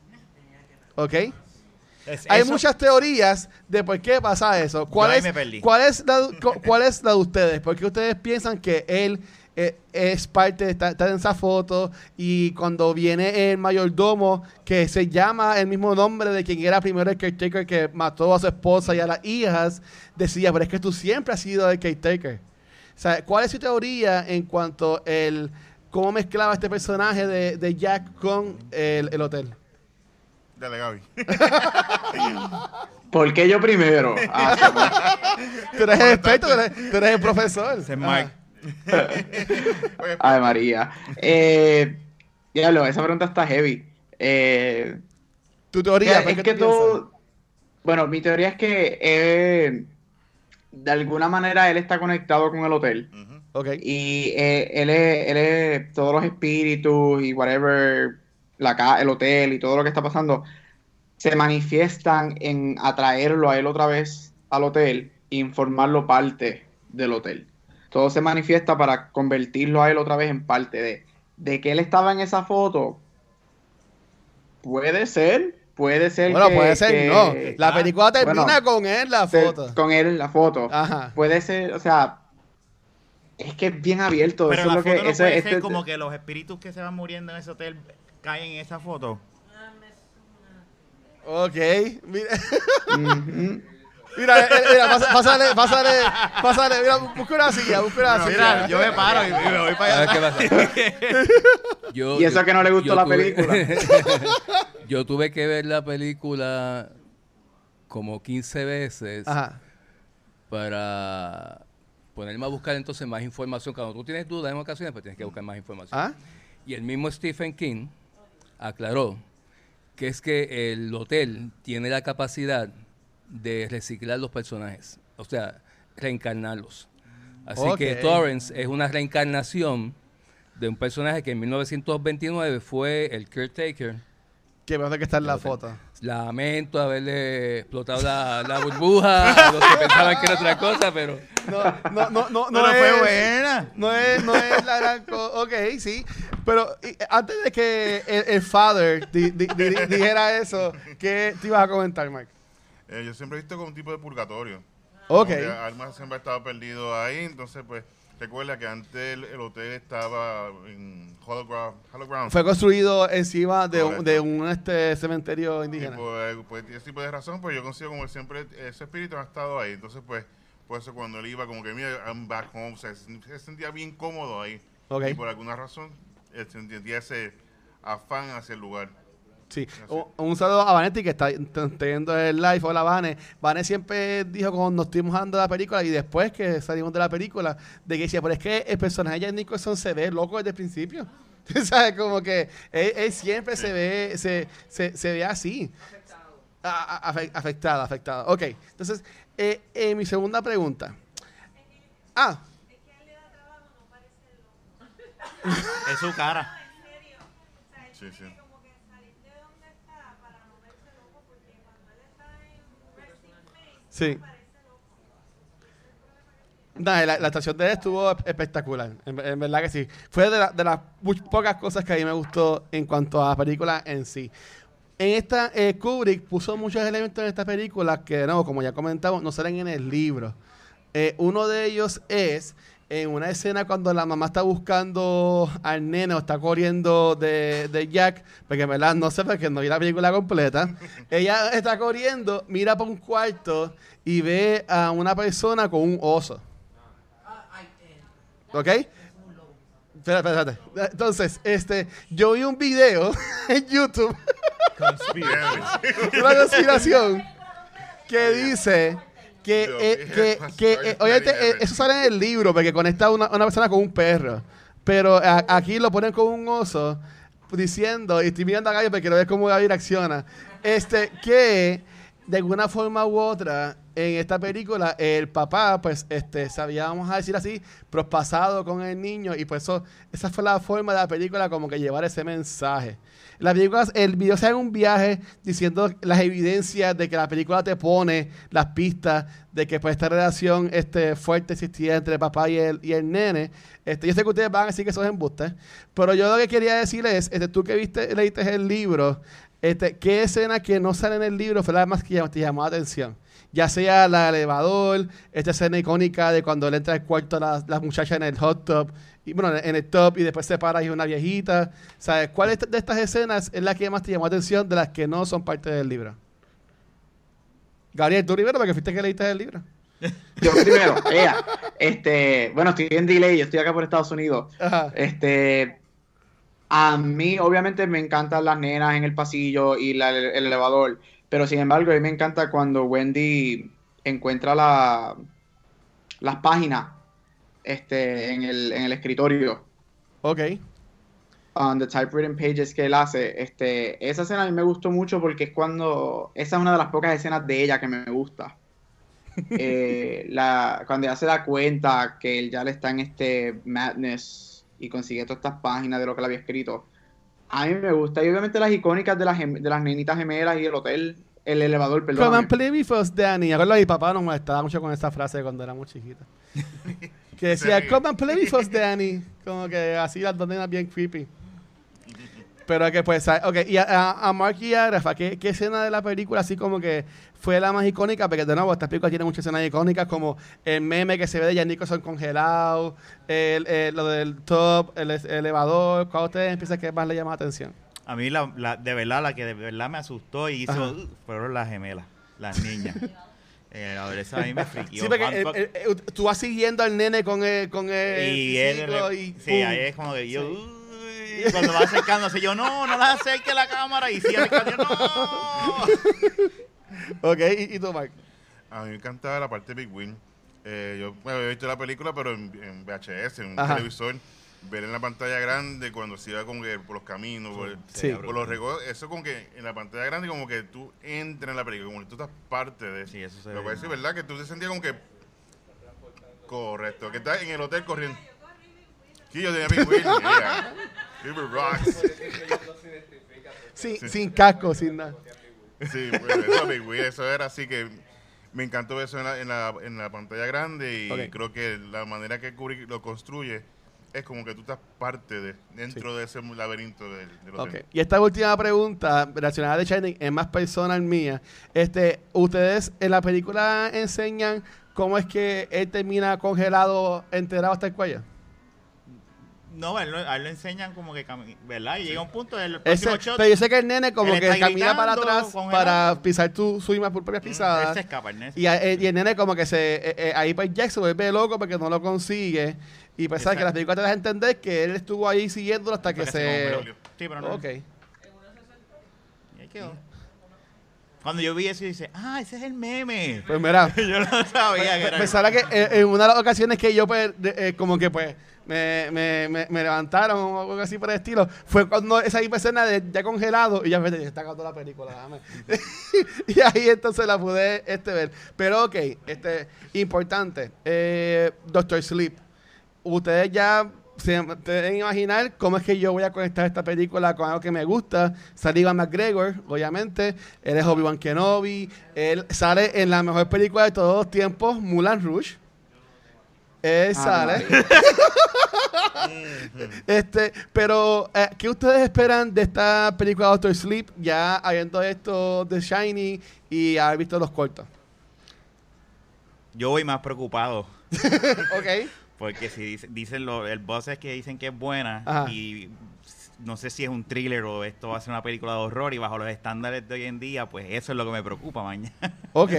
¿Ok? Es- hay eso- muchas teorías de por qué pasa eso. ¿Cuál es, me perdí. ¿cuál, es la, cu- ¿Cuál es la de ustedes? ¿Por qué ustedes piensan que él eh, es parte de estar, en esa foto y cuando viene el mayordomo que se llama el mismo nombre de quien era primero el caretaker que mató a su esposa y a las hijas, decía, pero es que tú siempre has sido el caretaker. O sea, ¿cuál es su teoría en cuanto el cómo mezclaba este personaje de, de Jack con el, el hotel? Dale, Gaby. ¿Por qué yo primero? Ah, Tú eres el experto, tú eres, tú eres el profesor. Ese es. Mike. Ay, María. Eh, diablo, esa pregunta está heavy. Eh, Tu teoría, Mira, ¿por es que tú. Bueno, mi teoría es que eh, de alguna manera él está conectado con el hotel. Y eh, él, es, él es todos los espíritus y whatever, la, el hotel y todo lo que está pasando, se manifiestan en atraerlo a él otra vez al hotel e informarlo parte del hotel. Todo se manifiesta para convertirlo a él otra vez en parte de. De que él estaba en esa foto, puede ser, puede ser Bueno, que- puede ser, que- no. La ah, película termina bueno, con él la se- foto. con él en la foto. Ajá. Puede ser, o sea, es que es bien abierto. Pero eso la es lo foto que, no eso puede es- ser este- como que los espíritus que se van muriendo en ese hotel caen en esa foto. Ok. Mira, Ujú. Mira, eh, mira, pasa- pásale, pásale, pásale. Mira, busca una silla, busca una silla. Mira, yo me paro y, y me voy para A ver allá. qué pasa. Yo- Y eso yo- que no le gustó la tuve- película. yo tuve que ver la película como 15 veces Ajá. para ponerme a buscar entonces más información. Cuando tú tienes dudas en ocasiones, pues tienes que buscar más información. ¿Ah? Y el mismo Stephen King aclaró que es que el hotel tiene la capacidad de reciclar los personajes, o sea, reencarnarlos. Así que. Torrance es una reencarnación de un personaje que en 1929 fue el caretaker. Que mejor que está en la foto. Lamento haberle explotado la, la burbuja a los que pensaban que era otra cosa, pero No, no, no, no, no es, fue buena. No es, no es la gran cosa. Ok, sí. Pero y, antes de que el, el father di- di- di- dijera eso, ¿qué te ibas a comentar, Mike? Eh, yo siempre he visto como un tipo de purgatorio. Ok. Alma siempre ha estado perdido ahí, entonces pues recuerda que antes el, el hotel estaba en. Hollow Ground. Fue construido encima de un, de un este, cementerio Y indígena. por, eh, por ese tipo de razón, pues yo consigo como siempre ese espíritu ha estado ahí. Entonces, pues, por eso cuando él iba, como que, mira, I'm back home, o sea, se, se sentía bien cómodo ahí. Ok. Y por alguna razón, él sentía ese afán hacia el lugar. Sí. Un, un saludo a Vanetti que está está teniendo el live. Hola, Vane. Vane siempre dijo cuando nos estuvimos dando la película y después que salimos de la película, de que decía, pero es que el personaje de Nicholson se ve loco desde el principio. ¿Sabes? Como que él, él siempre se ve se, se, se ve así. A- a- afe- afectada, afectada. Ok. Entonces, eh, eh, mi segunda pregunta. Ah, Es su cara. Sí, sí. Sí. Nah, la, la actuación de él estuvo espectacular. En, verdad que sí. Fue de, la- de las pocas cosas que a mí me gustó en cuanto a la película en sí. En esta, eh, Kubrick puso muchos elementos en esta película que, no, como ya comentamos, no salen en el libro. Eh, uno de ellos es en una escena cuando la mamá está buscando al nene o está corriendo de, de Jack, porque en verdad no sé porque no vi la película completa. Ella está corriendo, mira por un cuarto y ve a una persona con un oso. ¿Ok? Espérate, espérate. Entonces, este, yo vi un video en YouTube una conspiración que dice que, eh, que, que, eh, obviamente, Daniel. eh, eso sale en el libro porque conecta a una, una persona con un perro. Pero a- aquí lo ponen con un oso diciendo, y estoy mirando a Gaby porque quiero ver cómo Gaby reacciona, este, que de alguna forma u otra en esta película el papá pues este sabía vamos a decir así prospasado con el niño y pues eso esa fue la forma de la película como que llevar ese mensaje la película el video se hace un viaje diciendo las evidencias de que la película te pone las pistas de que pues esta relación este fuerte existía entre el papá y el, y el nene este, yo sé que ustedes van a decir que eso es embuste pero yo lo que quería decir es este, tú que viste leíste el libro Este, ¿Qué escena que no sale en el libro fue la más que te llamó la atención? Ya sea la del elevador, esta escena icónica de cuando él entra al cuarto la, la muchacha en el hot tub, y, bueno, en el top y después se para y es una viejita. ¿Sabes? ¿Cuál de de estas escenas es la que más te llamó la atención de las que no son parte del libro? Gabriel, tú primero porque fuiste que leíste el libro. Yo primero, ella. Este, bueno, estoy en delay, yo estoy acá por Estados Unidos. Ajá. Este, a mí, obviamente, me encantan las nenas en el pasillo y la- el, el elevador, pero sin embargo, a mí me encanta cuando Wendy encuentra la, las páginas este, en, el, en el escritorio, Ok. on the typewritten pages que él hace. Este, esa escena a mí me gustó mucho porque es cuando, esa es una de las pocas escenas de ella que me gusta. Eh, la, cuando ella se da cuenta que él ya le está en este madness y consigue todas estas páginas de lo que él había escrito. A mí me gusta. Y obviamente las icónicas de las, gem- de las nenitas gemelas y el hotel, el elevador, Come perdón. and play with us, Danny. Acuerdo, mi papá nos molestaba mucho con esa frase cuando éramos chiquitos. que decía, Sí. come and play with us, Danny. Como que así las dos nenas bien creepy. Pero que pues, ok, y a, a- a Mark y a Rafa, ¿qué, ¿qué escena de la película así como que fue la más icónica? Porque de nuevo, esta película tiene muchas escenas icónicas como el meme que se ve de Jan Nicholson congelado, el, el- lo del top, el, elevador. ¿Cuál ustedes empiezan que más le llama la atención? A mí, la, la- de verdad, la que de verdad me asustó y hizo. "Uh", fueron las gemelas, las niñas. Eh, a ver, eso a mí me friqueó. Sí, porque el- el- el- tú vas siguiendo al nene con el, con el y él, ciclo y sí, ¡pum! ahí es como que yo, "Uy", cuando va acercándose, yo, no, no la acerque a la cámara, y sí, acercando, no. Ok, ¿y, y tú, Mark? A mí me encantaba la parte de Big Win. Eh, yo bueno, había visto la película, pero en, en VHS, en un Ajá. televisor. Ver en la pantalla grande cuando se iba como que por los caminos, por, Sí. por los recodos. Eso como que en la pantalla grande como que tú entras en la película, como que tú estás parte de Sí, eso se Lo ve cual bien. ¿verdad? Que tú te sentías como que... Correcto. Que estás en el hotel corriendo. Sí, yo tenía Big Win. Yeah. River Rocks. Sin, Sí. sin casco, sin nada. Sí, pues, eso, Big Wheel, eso era así que me encantó eso en la, en la, en la pantalla grande y creo que la manera que Kubrick lo construye es como que tú estás parte de dentro de ese laberinto del, del Ok. hotel. Y esta última pregunta, relacionada de Shining, es más personal mía. Este, ¿Ustedes en la película enseñan cómo es que él termina congelado, enterado hasta el cuello? No, a él, lo- a él lo enseñan como que, cami- ¿verdad? Y llega un punto del Ese- próximo shot, pero yo sé que el nene como él que camina para atrás para pisar tu, su por propias mm, él pisadas. se escapa, el nene Y, eh, y el nene como que se... eh, eh, ahí pues Jack se vuelve loco porque no lo consigue. Y pues sabes que Exacto. la película te deja entender que él estuvo ahí siguiéndolo hasta que se... Sí, pero no. Ok. Y ahí quedó. Cuando yo vi eso, dice, ah, ese es el meme. Pues mira... yo no sabía que era. Pensara que eh, en una de las ocasiones que yo pues, eh, como que pues me, me, me, levantaron o algo así por el estilo, fue cuando esa misma de ya congelado y ya me está acabando la película, y ahí entonces la pude este ver. Pero ok, este importante, eh, Doctor Sleep, ustedes ya se pueden imaginar cómo es que yo voy a conectar esta película con algo que me gusta. Sale Ivan McGregor, obviamente. Él es Obi-Wan Kenobi. Él sale en la mejor película de todos los tiempos, Mulan Rouge. Él Ah, sale. Este, pero, eh, ¿qué ustedes esperan de esta película Doctor Sleep? Ya habiendo esto de Shiny y haber visto los cortos. Yo voy más preocupado. ok. Porque si dice- dicen, lo, el boss es que dicen que es buena Ajá. y no sé si es un thriller o esto va a ser una película de horror y bajo los estándares de hoy en día, pues eso es lo que me preocupa mañana. Ok.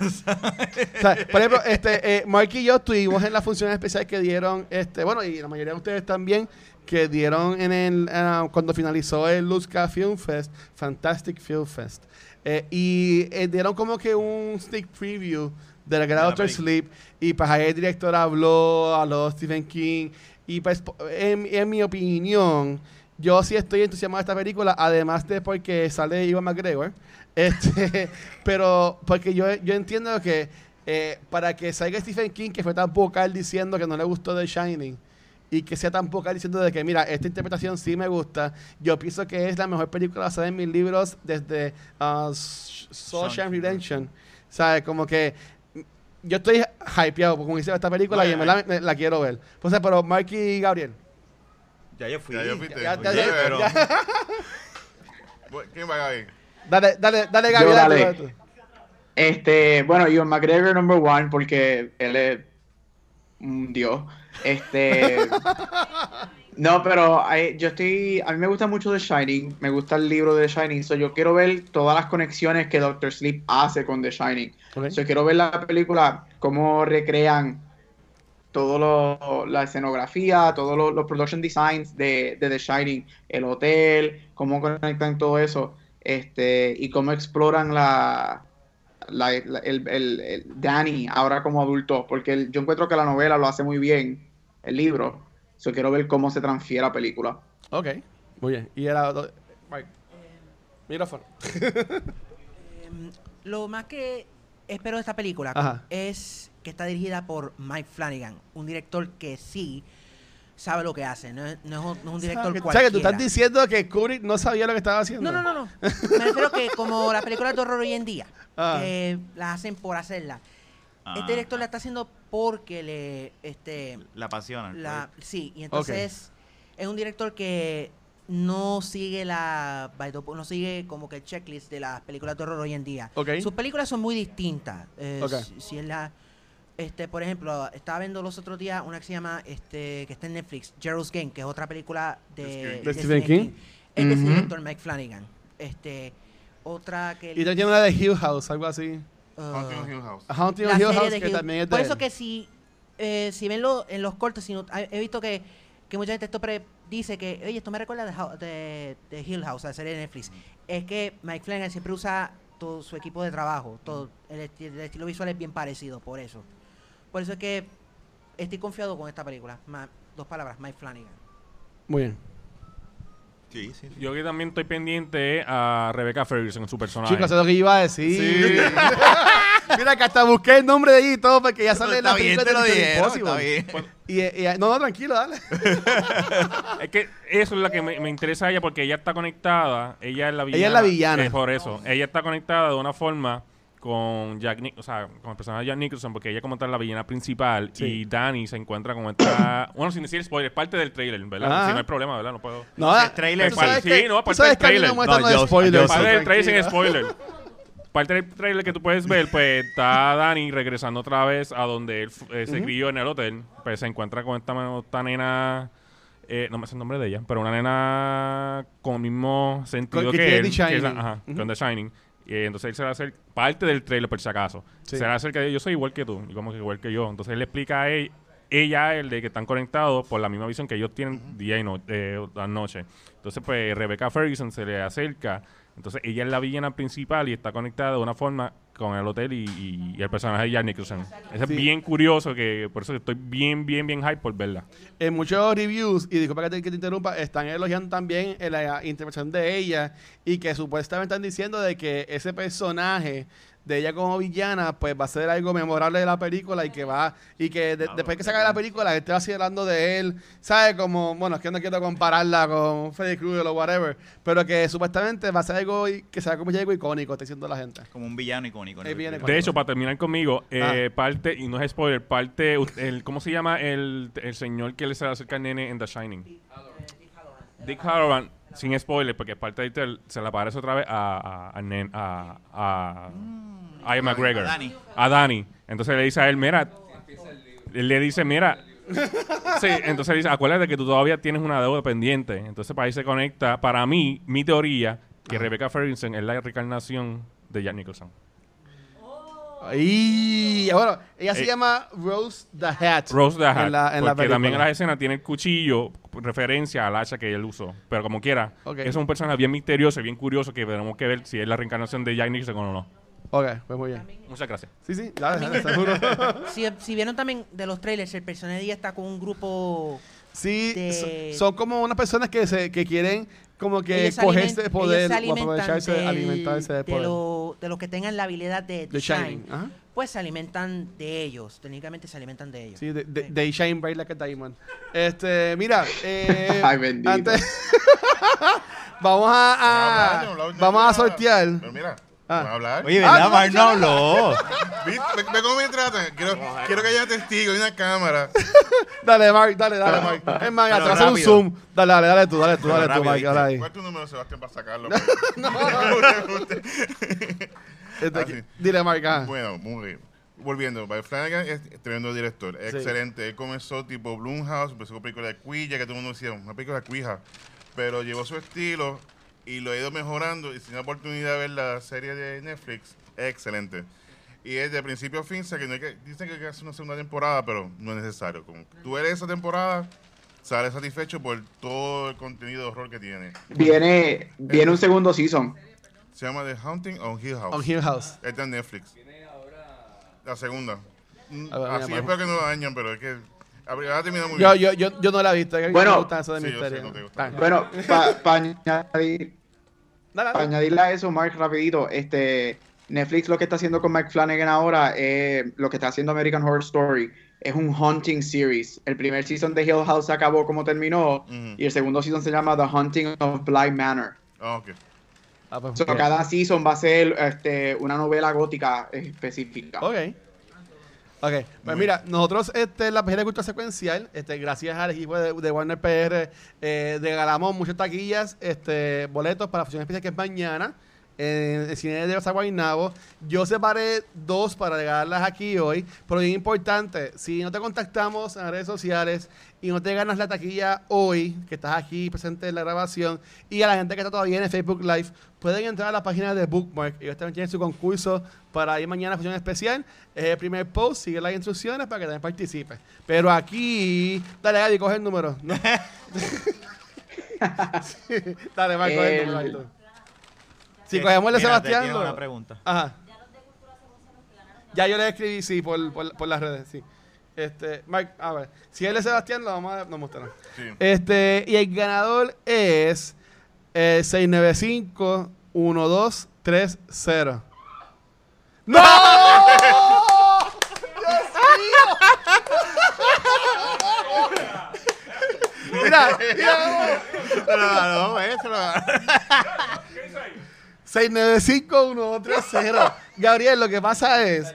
o sea, por ejemplo, este, eh, Mark y yo estuvimos en la función especial que dieron, este, bueno, y la mayoría de ustedes también, que dieron en el, ah, cuando finalizó el Luzca Film Fest, Fantastic Film Fest. Eh, y eh, dieron como que un sneak preview de la que era Doctor. Sleep. Y pues ahí el director habló, habló Stephen King. Y pues, en mi opinión, yo sí estoy entusiasmado de esta película, además de porque sale Ivan McGregor. Este, pero porque yo, yo entiendo que eh, para que salga Stephen King, que fue tan vocal diciendo que no le gustó The Shining, y que sea tan vocal diciendo de que, mira, esta interpretación sí me gusta, yo pienso que es la mejor película basada en mis libros desde uh, Social Redemption. ¿Sabes? Como que yo estoy hypeado hice esta película y en ya- verdad me- la quiero ver. Entonces, pero Mark y Gabriel. Ya yo fui. Ya yo fuiste. Ya- ya- ya- pero ¿Quién va a ir? Dale, dale, dale, Gaby. Yo, dale. Este, bueno, Ivan McGregor number one, porque él es un dios. Este. no, pero ay, yo estoy. A mí me gusta mucho The Shining. Me gusta el libro de The Shining. So yo quiero ver todas las conexiones que Doctor Sleep hace con The Shining. Ok. So quiero ver la película, cómo recrean todo lo, la escenografía, todos los, los production designs de, de The Shining, el hotel, cómo conectan todo eso, este, y cómo exploran la, la- la- el, el- el Danny ahora como adulto, porque el- yo encuentro que la novela lo hace muy bien, el libro, so quiero ver cómo se transfiere a película. Ok, muy bien. Y era. Mike. Micrófono. Em, lo más que espero de esta película Ajá. es que está dirigida por Mike Flanagan, un director que sí sabe lo que hace, no es, no es un, no es un director O sea, cualquiera. que tú estás diciendo que Kubrick no sabía lo que estaba haciendo. No, no, no, no. Me refiero que como las películas de horror hoy en día, Ah. que las hacen por hacerlas. Ah, Este director la está haciendo porque le, este, La apasiona. la, sí, y entonces es un director que no sigue la, no sigue como que el checklist de las películas de horror hoy en día. Ok. Sus películas son muy distintas. Eh, Ok. si, si es la, este, por ejemplo, estaba viendo los otros días una que se llama, este, que está en Netflix, Gerald's Game, que es otra película de, ¿De Stephen King? Es de ese Ujú. director Mike Flanagan. Este, otra que Y también una de Hill House, algo así. uh, Haunting of Hill House. Haunting of la Hill House, de que Hill- también es de Por eso que si, eh, si ven lo- en los cortos, si no- he he visto que, que mucha gente esto pre- dice que, oye, esto me recuerda de, de, de Hill House, la serie de Netflix. Es que Mike Flanagan siempre usa todo su equipo de trabajo. Todo, el, esti- el estilo visual es bien parecido, por eso. Por eso es que estoy confiado con esta película. Ma- dos palabras, Mike Flanagan. Muy bien. Sí, sí, sí. Yo que también estoy pendiente a Rebecca Ferguson en su personaje. Chicos, eso es lo que iba a decir. Mira, que hasta busqué el nombre de ella y todo, porque ya sale en la película de lo Impossible. bien. Y, y- no, no, tranquilo, dale. Es que eso es lo que me, me interesa a ella porque ella está conectada. Ella es la villana. Ella es la villana. Es por eso. Ella está conectada de una forma con Jack Nic- o sea, con el personaje de Jack Nicholson porque ella como tal es la villana principal Sí. y Danny se encuentra con esta bueno sin decir spoiler parte del trailer ¿verdad? Ajá. Si no hay problema ¿verdad? no puedo No, el trailer, tú sabes Sí, que- no, sabes del trailer. muestran No, los yo- spoilers. parte del trailer sin spoiler parte del trailer que tú puedes ver pues está Danny regresando otra vez a donde él eh, se Ujú. crió en el hotel pues se encuentra con esta, esta nena eh, no me sé el nombre de ella, pero una nena con el mismo sentido Con- que que, él, que es la- ajá, Ujú. con The Shining. Y entonces él se va a hacer parte del trailer por si acaso. Sí. Se va a hacer que yo soy igual que tú, y como que igual que yo. Entonces él le explica a él, ella a él de que están conectados por la misma visión que ellos tienen día y no, eh, noche. Entonces pues Rebecca Ferguson se le acerca. Entonces ella es la villana principal y está conectada de una forma con el hotel y, y- y el personaje de Jack Nicholson. Eso Sí. es bien curioso, que por eso estoy bien, bien, bien hype por verla. En muchos reviews, y disculpa que te, que te interrumpa, están elogiando también en la interpretación de ella y que supuestamente están diciendo de que ese personaje de ella como villana pues va a ser algo memorable de la película y que va y que de- después que se acabe la película la gente va a seguir hablando de él ¿sabes? como bueno es que no quiero compararla con Freddy Krueger o whatever pero que supuestamente va a ser algo que sea como algo icónico está diciendo la gente Como un villano icónico. ¿no? Eh, De hecho, para terminar conmigo, eh, Ah. parte, y no es spoiler, parte, el, ¿cómo se llama el, el señor que le se acerca al nene en The Shining? Dick Halloran, sin spoiler, porque parte de se le aparece otra vez a, a, a, a, Ian McGregor. A Danny. Entonces le dice a él, mira, él le dice, mira, sí, entonces dice, acuérdate que tú todavía tienes una deuda pendiente. Entonces para ahí se conecta, para mí, mi teoría, que Rebecca Ferguson es la reencarnación de Jack Nicholson. Y bueno ella se Eh, llama Rose the Hat Rose the Hat, en la, en la porque también en película. la escena tiene el cuchillo, referencia al hacha que él usó. Pero como quiera, Ok. es un personaje bien misterioso y bien curioso que tenemos que ver si es la reencarnación de Jack Nicholson o no. ok pues muy bien Muchas gracias. sí sí dale, dale, seguro Si, si vieron también de los trailers, el personaje de ella está con un grupo Sí, de- so- son como unas personas que se que quieren como que cogerse de poder aprovecharse, del- alimentarse de de, poder. lo- de los que tengan la habilidad de, The Shine, Shining. Pues se alimentan de ellos, técnicamente se alimentan de ellos. Sí, de, de, they shine bright like a diamond. Este, mira, eh, Ay, bendito. antes- vamos a, a- No, no, no, no, vamos a sortear. Pero mira, Ah. ¿Vas a hablar? Oye, Ah, ¿verdad? no, Mark yo no no. habló. ¿Viste? Ve, ve cómo me tratan. Quiero, quiero que haya testigo y una cámara. Dale, Mark, dale, dale, Mark. Es más, Pero un rápido. zoom. Dale, dale, dale tú, dale tú, Pero dale tú, rápido, Mark. Dale ahí. ¿Cuál es tu número, Sebastián, para sacarlo? Este, Ah. Dile, Mark. ajá. Bueno, muy bien. Volviendo, Barry Flanagan es tremendo director, Sí. excelente. Él comenzó tipo Blumhouse, empezó con película de Quilla, que todo el mundo decía, una película de Cuija, pero llevó su estilo y lo ha ido mejorando. Y si tiene la oportunidad de ver la serie de Netflix, es excelente. Y es de principio a fin, que no hay que, dicen que hay que hacer una segunda temporada, pero no es necesario. Como tú ves esa temporada, sales satisfecho por todo el contenido de horror que tiene. Viene, viene un segundo season. Se llama The Haunting on Hill House. On Hill House. Está en Netflix. La segunda. Mm, A ver, Así mira, espero que no lo dañen, pero es que. Terminar muy Yo, bien. yo, yo, yo no la he visto. Bueno. me gusta eso de Sí, sé, no gusta. Bueno, para añadir, dale, pa añadirle a eso, Mark, rapidito, este, Netflix lo que está haciendo con Mike Flanagan ahora, eh, lo que está haciendo American Horror Story, es un Haunting Series. El primer season de Hill House acabó como terminó, Ujú. y el segundo season se llama The Haunting of Bly Manor. Ah, ok. Ah, pues, So. Cada season va a ser este, una novela gótica específica. Ok. Ok, pues mira, nosotros este, la página de Cultura Secuencial, este, gracias al equipo de, de Warner PR, eh, regalamos muchas taquillas, este, boletos para la función especial que es mañana en el cine de Guaynabo. Yo separé dos para regalarlas aquí hoy, pero bien importante, si no te contactamos en las redes sociales y no te ganas la taquilla hoy, que estás aquí presente en la grabación, y a la gente que está todavía en el Facebook Live, pueden entrar a la página de Bookmark. Ellos también tienen su concurso para ir mañana a función especial. Es el primer post, sigue las instrucciones para que también participes. Pero aquí, dale, Gaby, coge el número. ¿no? Sí, dale, Marco, coge el El- número. Si cogemos el de te Sebastián. tengo lo- una pregunta. Ajá. Ya yo le escribí, sí, por, por, por las redes, sí. Este, Mike, a ver, si es el de Sebastián, lo vamos a nos mostrarán. Sí. Este, y el ganador es eh, 695-1230. ¡No! Mira, mira. Eh, se lo ganó. 695-1230. Gabriel, lo que pasa es.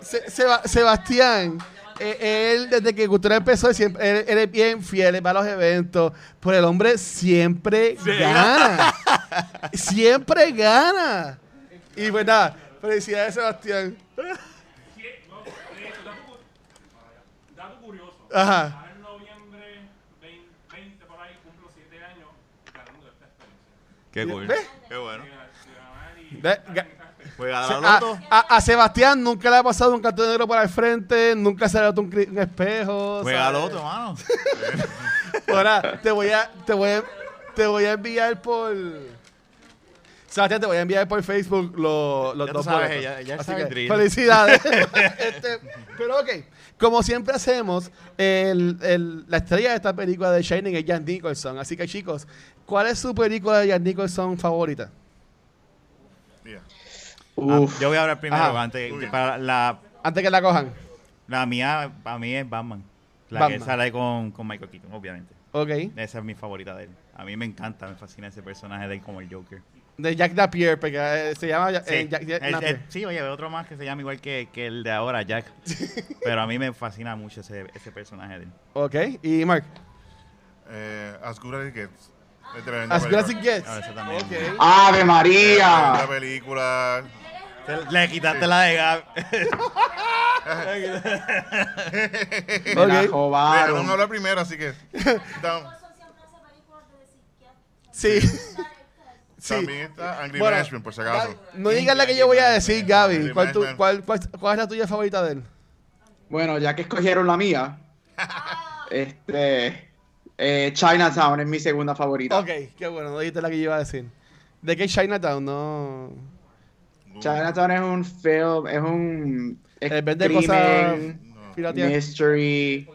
Se- Seba- Sebastián, él desde que Cultura empezó, siempre, él, él es bien fiel, él va a los eventos, pero el hombre siempre gana. siempre gana. Y pues nada, felicidades Sebastián. Dato curioso. Ajá. Ahora en noviembre 20, 20 por ahí cumplo 7 años ganando esta experiencia. Qué cool. ¿Ves? Qué bueno. Ve, ga- Juega la loto. a- a Sebastián nunca le ha pasado un cartón negro por el frente, nunca se le ha roto un, espejo. Juega la loto, mano. Ahora, te voy a, te voy a, te voy a enviar por. Sebastián, te voy a enviar por Facebook los, los Ya tú dos sabes, boletos. ya- ya Así que. Felicidades. Este, pero ok, como siempre hacemos, el, el- la estrella de esta película de Shining es Jan Nicholson. Así que chicos, ¿cuál es su película de Jan Nicholson favorita? Ah, yo voy a hablar primero. Ajá. Antes, para la, Antes que la cojan. la mía, para mí es Batman. La Batman. que sale con, con Michael Keaton, obviamente. Ok. Esa es mi favorita de él. A mí me encanta, me fascina ese personaje de él como el Joker. De Jack Napier, porque eh, se llama eh, Sí, Jack, Jack el- Napier. el- sí, oye, otro más que se llama igual que, que el de ahora, Jack. Pero a mí me fascina mucho ese, ese personaje de él. Ok, y Mark. Eh, as Good as It Gets. As good as it gets. Ah. ¡Ave María! película. Le quitaste la de Gab. Me la. Dejaron robaron. hablar primero, así que. Down. Sí. Sí. También está Angry Bueno, Management, por si acaso. Gaby, no digas la que yo voy a decir, Gaby. Angry ¿Cuál, tu- Management. cuál, cuál, cuál es la tuya favorita de él? Bueno, ya que escogieron la mía, este, eh, Chinatown es mi segunda favorita. Ok, qué bueno, no dijiste la que yo iba a decir. ¿De qué Chinatown? No. Chinatown es un film, es un es Eh, vende cosas mystery,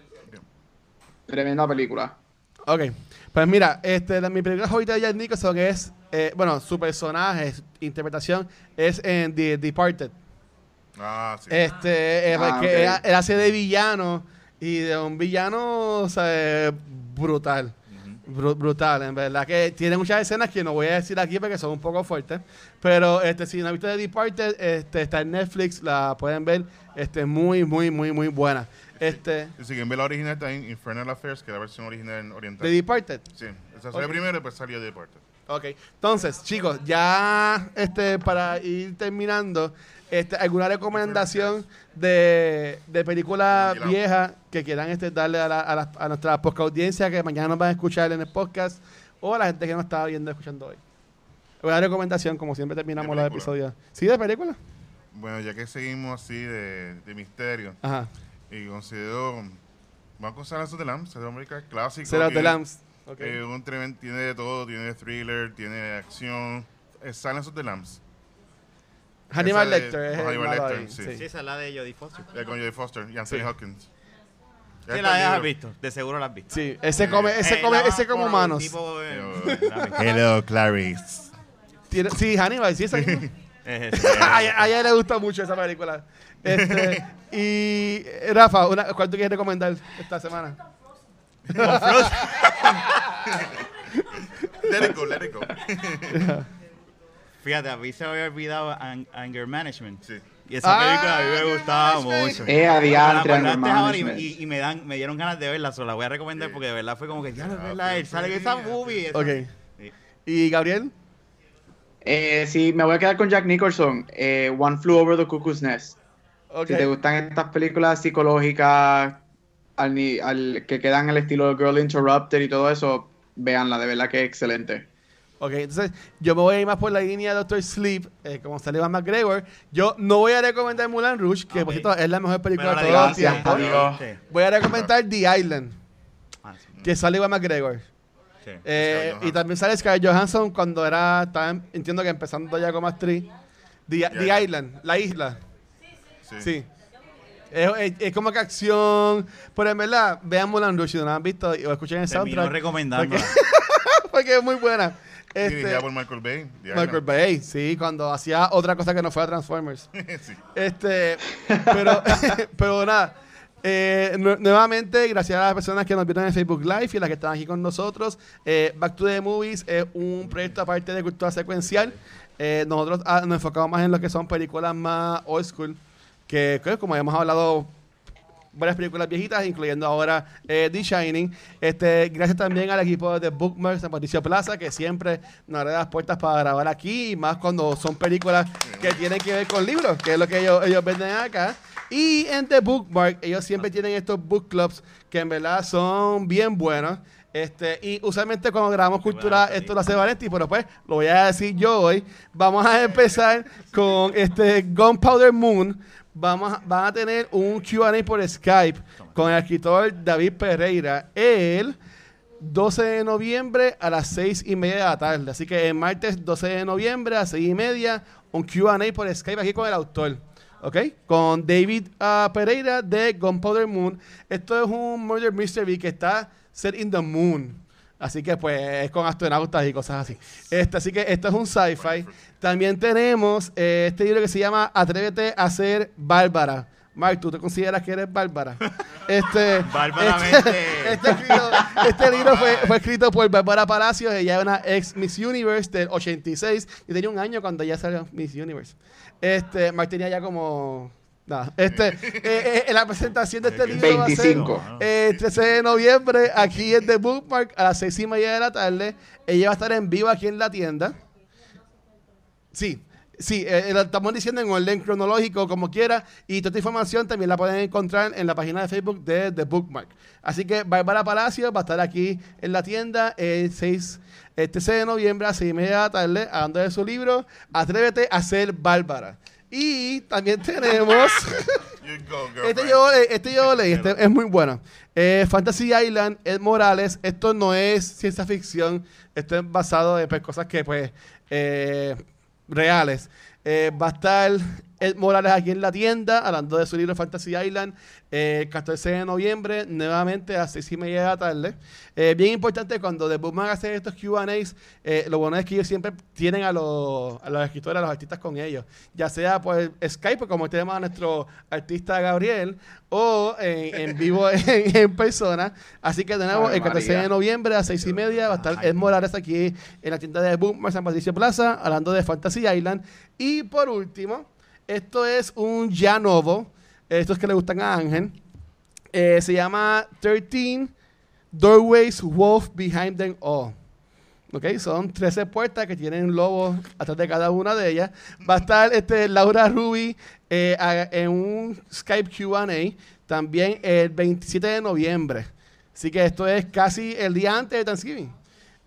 tremenda película. Ok. Pues mira, este, la- mi película favorita de Jack Nicholson es, eh, bueno, su personaje, su interpretación es en The Departed. Ah, sí. Este, eh, Ah, porque ok. él, él hace de villano y de un villano, o sea, eh, brutal. Bru- brutal, en verdad que tiene muchas escenas que no voy a decir aquí porque son un poco fuertes. Pero este, si no han visto The Departed, este, está en Netflix, la pueden ver. Este, muy, muy, muy, muy buena. Este, Y si quieren ver la original, está en Infernal Affairs, que es la versión original oriental. The Departed. Sí, esa salió Ok. primero y después salió The Departed. Ok, entonces, chicos, ya este, para ir terminando, este, ¿alguna recomendación de, de película Tranquilo. vieja que quieran este, darle a, la- a, la- a nuestra podcast audiencia que mañana nos van a escuchar en el podcast o a la gente que nos está viendo escuchando hoy? Una recomendación, como siempre terminamos ¿De los episodios. ¿Sí, de película? Bueno, ya que seguimos así de, de misterio, Ajá. y considero. Vamos con of the Lambs, un América clásico. Que, de Lambs. Ok. eh, un tremen- tiene de todo, tiene thriller, tiene acción. Es Silence of the Lambs. Hannibal Lecter es el Hannibal malo Lecter, ahí, sí. sí. Sí, esa es la de Jodie Foster. eh, con Jodie Foster y Anthony Sí. Hopkins. Sí, está la el has visto. De seguro la has visto. Sí, ese come, ese Eh, come, la- ese como por manos. tipo, eh. Hello, Clarice. Tiene- sí, Hannibal, sí, esa misma. Es ese. a, ella- a ella le gusta mucho esa película. Este, y eh, Rafa, una, ¿cuál tú quieres recomendar esta semana? Let it go, let it go. Fíjate, a mí se me había olvidado An- Anger Management. Sí. Y esa Ah, película a mí me Anger gustaba mucho. Eh, a Me la diantre, acordaste Anger ahora y, y- y me, dan, me dieron ganas de verla, solo la voy a recomendar Sí. porque de verdad fue como que, ya es Ah, verdad, él sale en esa movie. esa- Ok. Sí. ¿Y Gabriel? Eh, sí, me voy a quedar con Jack Nicholson. eh, One Flew Over the Cuckoo's Nest. Ok. Si te gustan estas películas psicológicas al, al- que quedan al estilo de Girl Interrupted y todo eso, véanla, de verdad que es excelente. Ok, entonces yo me voy a ir más por la línea de Doctor Sleep, eh, como sale Iván McGregor. Yo no voy a recomendar Mulan Rouge, que por Ok. cierto es la mejor película Pero de la todos los tiempos. Voy a recomendar The Island, Ah, sí. que sale Iván McGregor. Sí. Eh, y también sale Scarlett Johansson cuando era, estaba, entiendo que empezando ya como actriz. The, The Island. Island, la isla. Sí. Sí. Es, es- es como que acción. Pero en verdad, vean Mulan Rouge si no la han visto o escuchen el Terminó soundtrack. recomendándola. Porque es muy buena. Este, Dirigida por Michael Bay. Michael. Bay, sí, cuando hacía otra cosa que no fuera Transformers. sí. Este, pero, pero nada. eh, nu- nuevamente, gracias a las personas que nos vieron en Facebook Live y las que están aquí con nosotros. eh, Back to the Movies es un proyecto aparte de cultura secuencial. Eh, nosotros ah, nos enfocamos más en lo que son películas más old school, que, que como hemos hablado varias películas viejitas, incluyendo ahora eh, The Shining. Este, gracias también al equipo de Bookmark San Patricio Plaza, que siempre nos abre las puertas para grabar aquí, y más cuando son películas que tienen que ver con libros, que es lo que ellos, ellos venden acá. Y en The Bookmark, ellos siempre tienen estos book clubs que en verdad son bien buenos. Este, y usualmente cuando grabamos cultura, esto lo hace Valenti, pero pues lo voy a decir yo hoy. Vamos a empezar con este Gunpowder Moon. Vamos a, van a tener un QA por Skype con el escritor David Pereira el 12 de noviembre a las 6 y media de la tarde. Así que el martes 12 de noviembre a 6 y media, un QA por Skype aquí con el autor. ¿Ok? Con David ah, Pereira de Gunpowder Moon. Esto es un murder mystery que está set in the moon. Así que pues es con astronautas y cosas así. Este, así que esto es un sci-fi. También tenemos eh, este libro que se llama Atrévete a ser Bárbara. Mark, ¿tú te consideras que eres Bárbara? Este. Este, este escrito- este libro fue, fue escrito por Bárbara Palacios. Ella es una ex Miss Universe del 86. Y tenía un año cuando ella salió Miss Universe. Este, Mark tenía ya como... Nada. Este, eh, eh, la presentación de este libro va a ser 25. eh, 13 de noviembre aquí en The Bookmark a las 6 y media de la tarde. Ella va a estar en vivo aquí en la tienda. Sí, sí, eh, lo estamos diciendo en orden cronológico, como quiera. Y toda esta información también la pueden encontrar en la página de Facebook de The Bookmark. Así que Bárbara Palacio va a estar aquí en la tienda el 6, el 13 de noviembre a 6 y media de la tarde, hablando de su libro Atrévete a ser Bárbara. Y también tenemos. Go, Este yo, este yo leí, este es muy bueno. Eh, Fantasy Island, Ed Morales, esto no es ciencia ficción, esto es basado en pues, cosas que, pues, eh, reales. Eh, va a estar Ed Morales aquí en la tienda, hablando de su libro Fantasy Island, eh, el 14 de noviembre, nuevamente a 6 y media de la tarde. Eh, bien importante, cuando The Bookman hace estos QAs, eh, lo bueno es que ellos siempre tienen a los, a los escritores, a los artistas con ellos, ya sea por Skype, como tenemos a nuestro artista Gabriel, o en, en vivo en, en persona. Así que Ave el 14 María. de noviembre a 6 y media va a estar Ed Morales aquí en la tienda de Bookman San Patricio Plaza, hablando de Fantasy Island. Y por último, esto es un ya novo, estos que le gustan a Ángel. Eh, se llama 13 Doorways Wolf Behind Them All. Ok, son 13 puertas que tienen lobos atrás de cada una de ellas. Va a estar este, Laura Ruby eh, en un Skype QA también el 27 de noviembre. Así que esto es casi el día antes de Thanksgiving.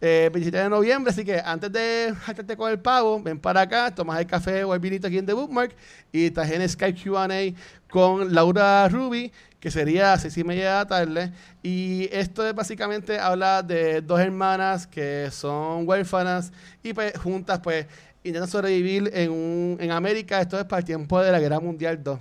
Eh, 27 de noviembre, así que antes de jactarte con el pavo, ven para acá, tomas el café o el vinito aquí en The Bookmark y estás en Skype QA con Laura Ruby, que sería a seis y media de la tarde. Y esto es básicamente habla de dos hermanas que son huérfanas y pues juntas pues intentan sobrevivir en, un, en América. Esto es para el tiempo de la Guerra Mundial 2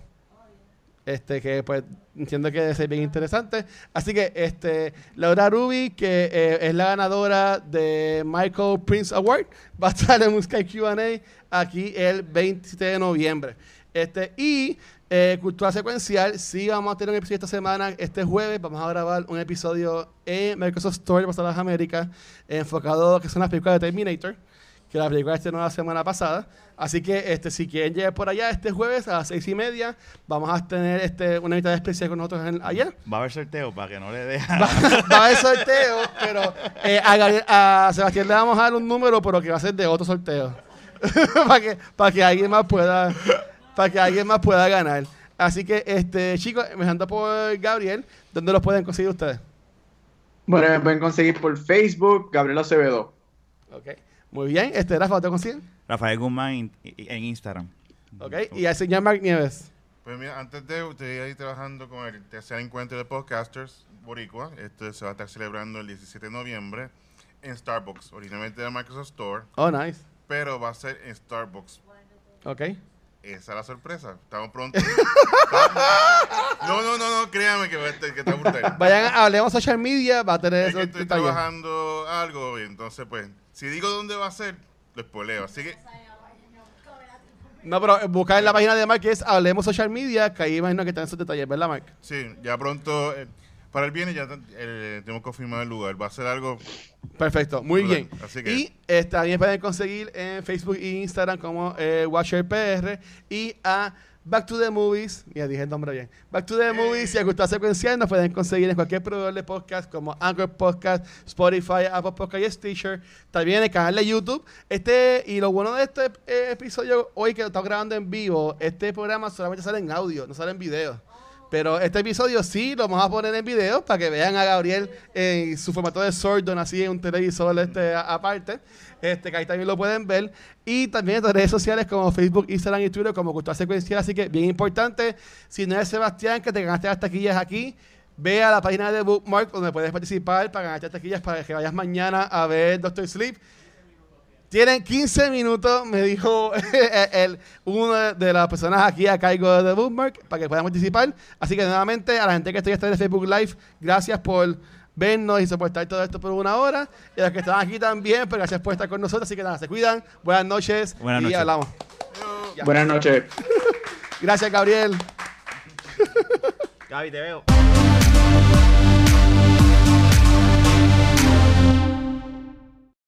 este que pues entiendo que ser bien interesante. Así que este Laura Ruby, que eh, es la ganadora de Michael Prince Award, va a estar en un Sky Q&A aquí el 27 de noviembre. Este, y eh, Cultura Secuencial, sí vamos a tener un episodio esta semana, este jueves vamos a grabar un episodio en Microsoft Store para las Américas, enfocado que son las películas de Terminator, que la película estrenó la semana pasada. Así que este, si quieren llegar por allá este jueves a las seis y media, vamos a tener este, una invitada especial con nosotros en- allá. Va a haber sorteo para que no le dejen. Va, va a haber sorteo, pero eh, a, Gabriel- a Sebastián le vamos a dar un número, pero que va a ser de otro sorteo. para que, para que alguien más pueda, para que alguien más pueda ganar. Así que, este, chicos, me ando por Gabriel, ¿dónde los pueden conseguir ustedes? Bueno, me pueden conseguir por Facebook, Gabriel Acevedo. Ok. Muy bien, este Rafa, ¿te consiguen? Rafael Guzmán in- en Instagram. Ok. Y al señor Mark Nieves. Pues mira, antes de usted ahí trabajando con el tercer encuentro de podcasters Boricua, este se va a estar celebrando el 17 de noviembre en Starbucks, originalmente de Microsoft Store, Oh, nice. pero va a ser en Starbucks. Ok. Esa es la sorpresa. Estamos pronto. no, no, no, no, créame que, va a estar- que está brutal. Vayan a Hablemos Social Media, va a tener Es eso. que estoy trabajando algo y entonces pues, si digo dónde va a ser, lo espoleo. Así que No, pero buscar en la página de Mark que es Hablemos Social Media, que ahí imagino que están esos detalles, ¿verdad, Mark? sí, ya pronto, eh, para el viernes ya eh, tenemos que confirmar el lugar. Va a ser algo Perfecto, muy bien. Así que- Y eh, también pueden conseguir en Facebook e Instagram como eh, WatcherPR y a Back to the Movies, ya dije el nombre bien, Back to the Movies y a Gustavo Secuencial nos pueden conseguir en cualquier proveedor de podcast como Anchor Podcast, Spotify, Apple Podcast y Stitcher. También en el canal de YouTube. Este, y lo bueno de este eh, episodio hoy que lo estamos grabando en vivo, este programa solamente sale en audio, no sale en video. Pero este episodio sí lo vamos a poner en video para que vean a Gabriel en su formato de Sordon, así en un televisor este, aparte. Este, que ahí también lo pueden ver. Y también en redes sociales como Facebook, Instagram y Twitter como Cultura Secuencial. Así que bien importante, si no es Sebastián que te ganaste las taquillas aquí, ve a la página de Bookmark donde puedes participar para ganarte las taquillas para que vayas mañana a ver Doctor Sleep. Tienen 15 minutos, me dijo el, uno de las personas aquí a cargo de The Bookmark para que puedan participar. Así que nuevamente a la gente que está en Facebook Live, gracias por vernos y soportar todo esto por una hora. Y a los que están aquí también, pues gracias por estar con nosotros. Así que nada, se cuidan. Buenas noches. Buenas y noches. hablamos. Ya. Buenas noches. Gracias, Gabriel. Gaby, te veo.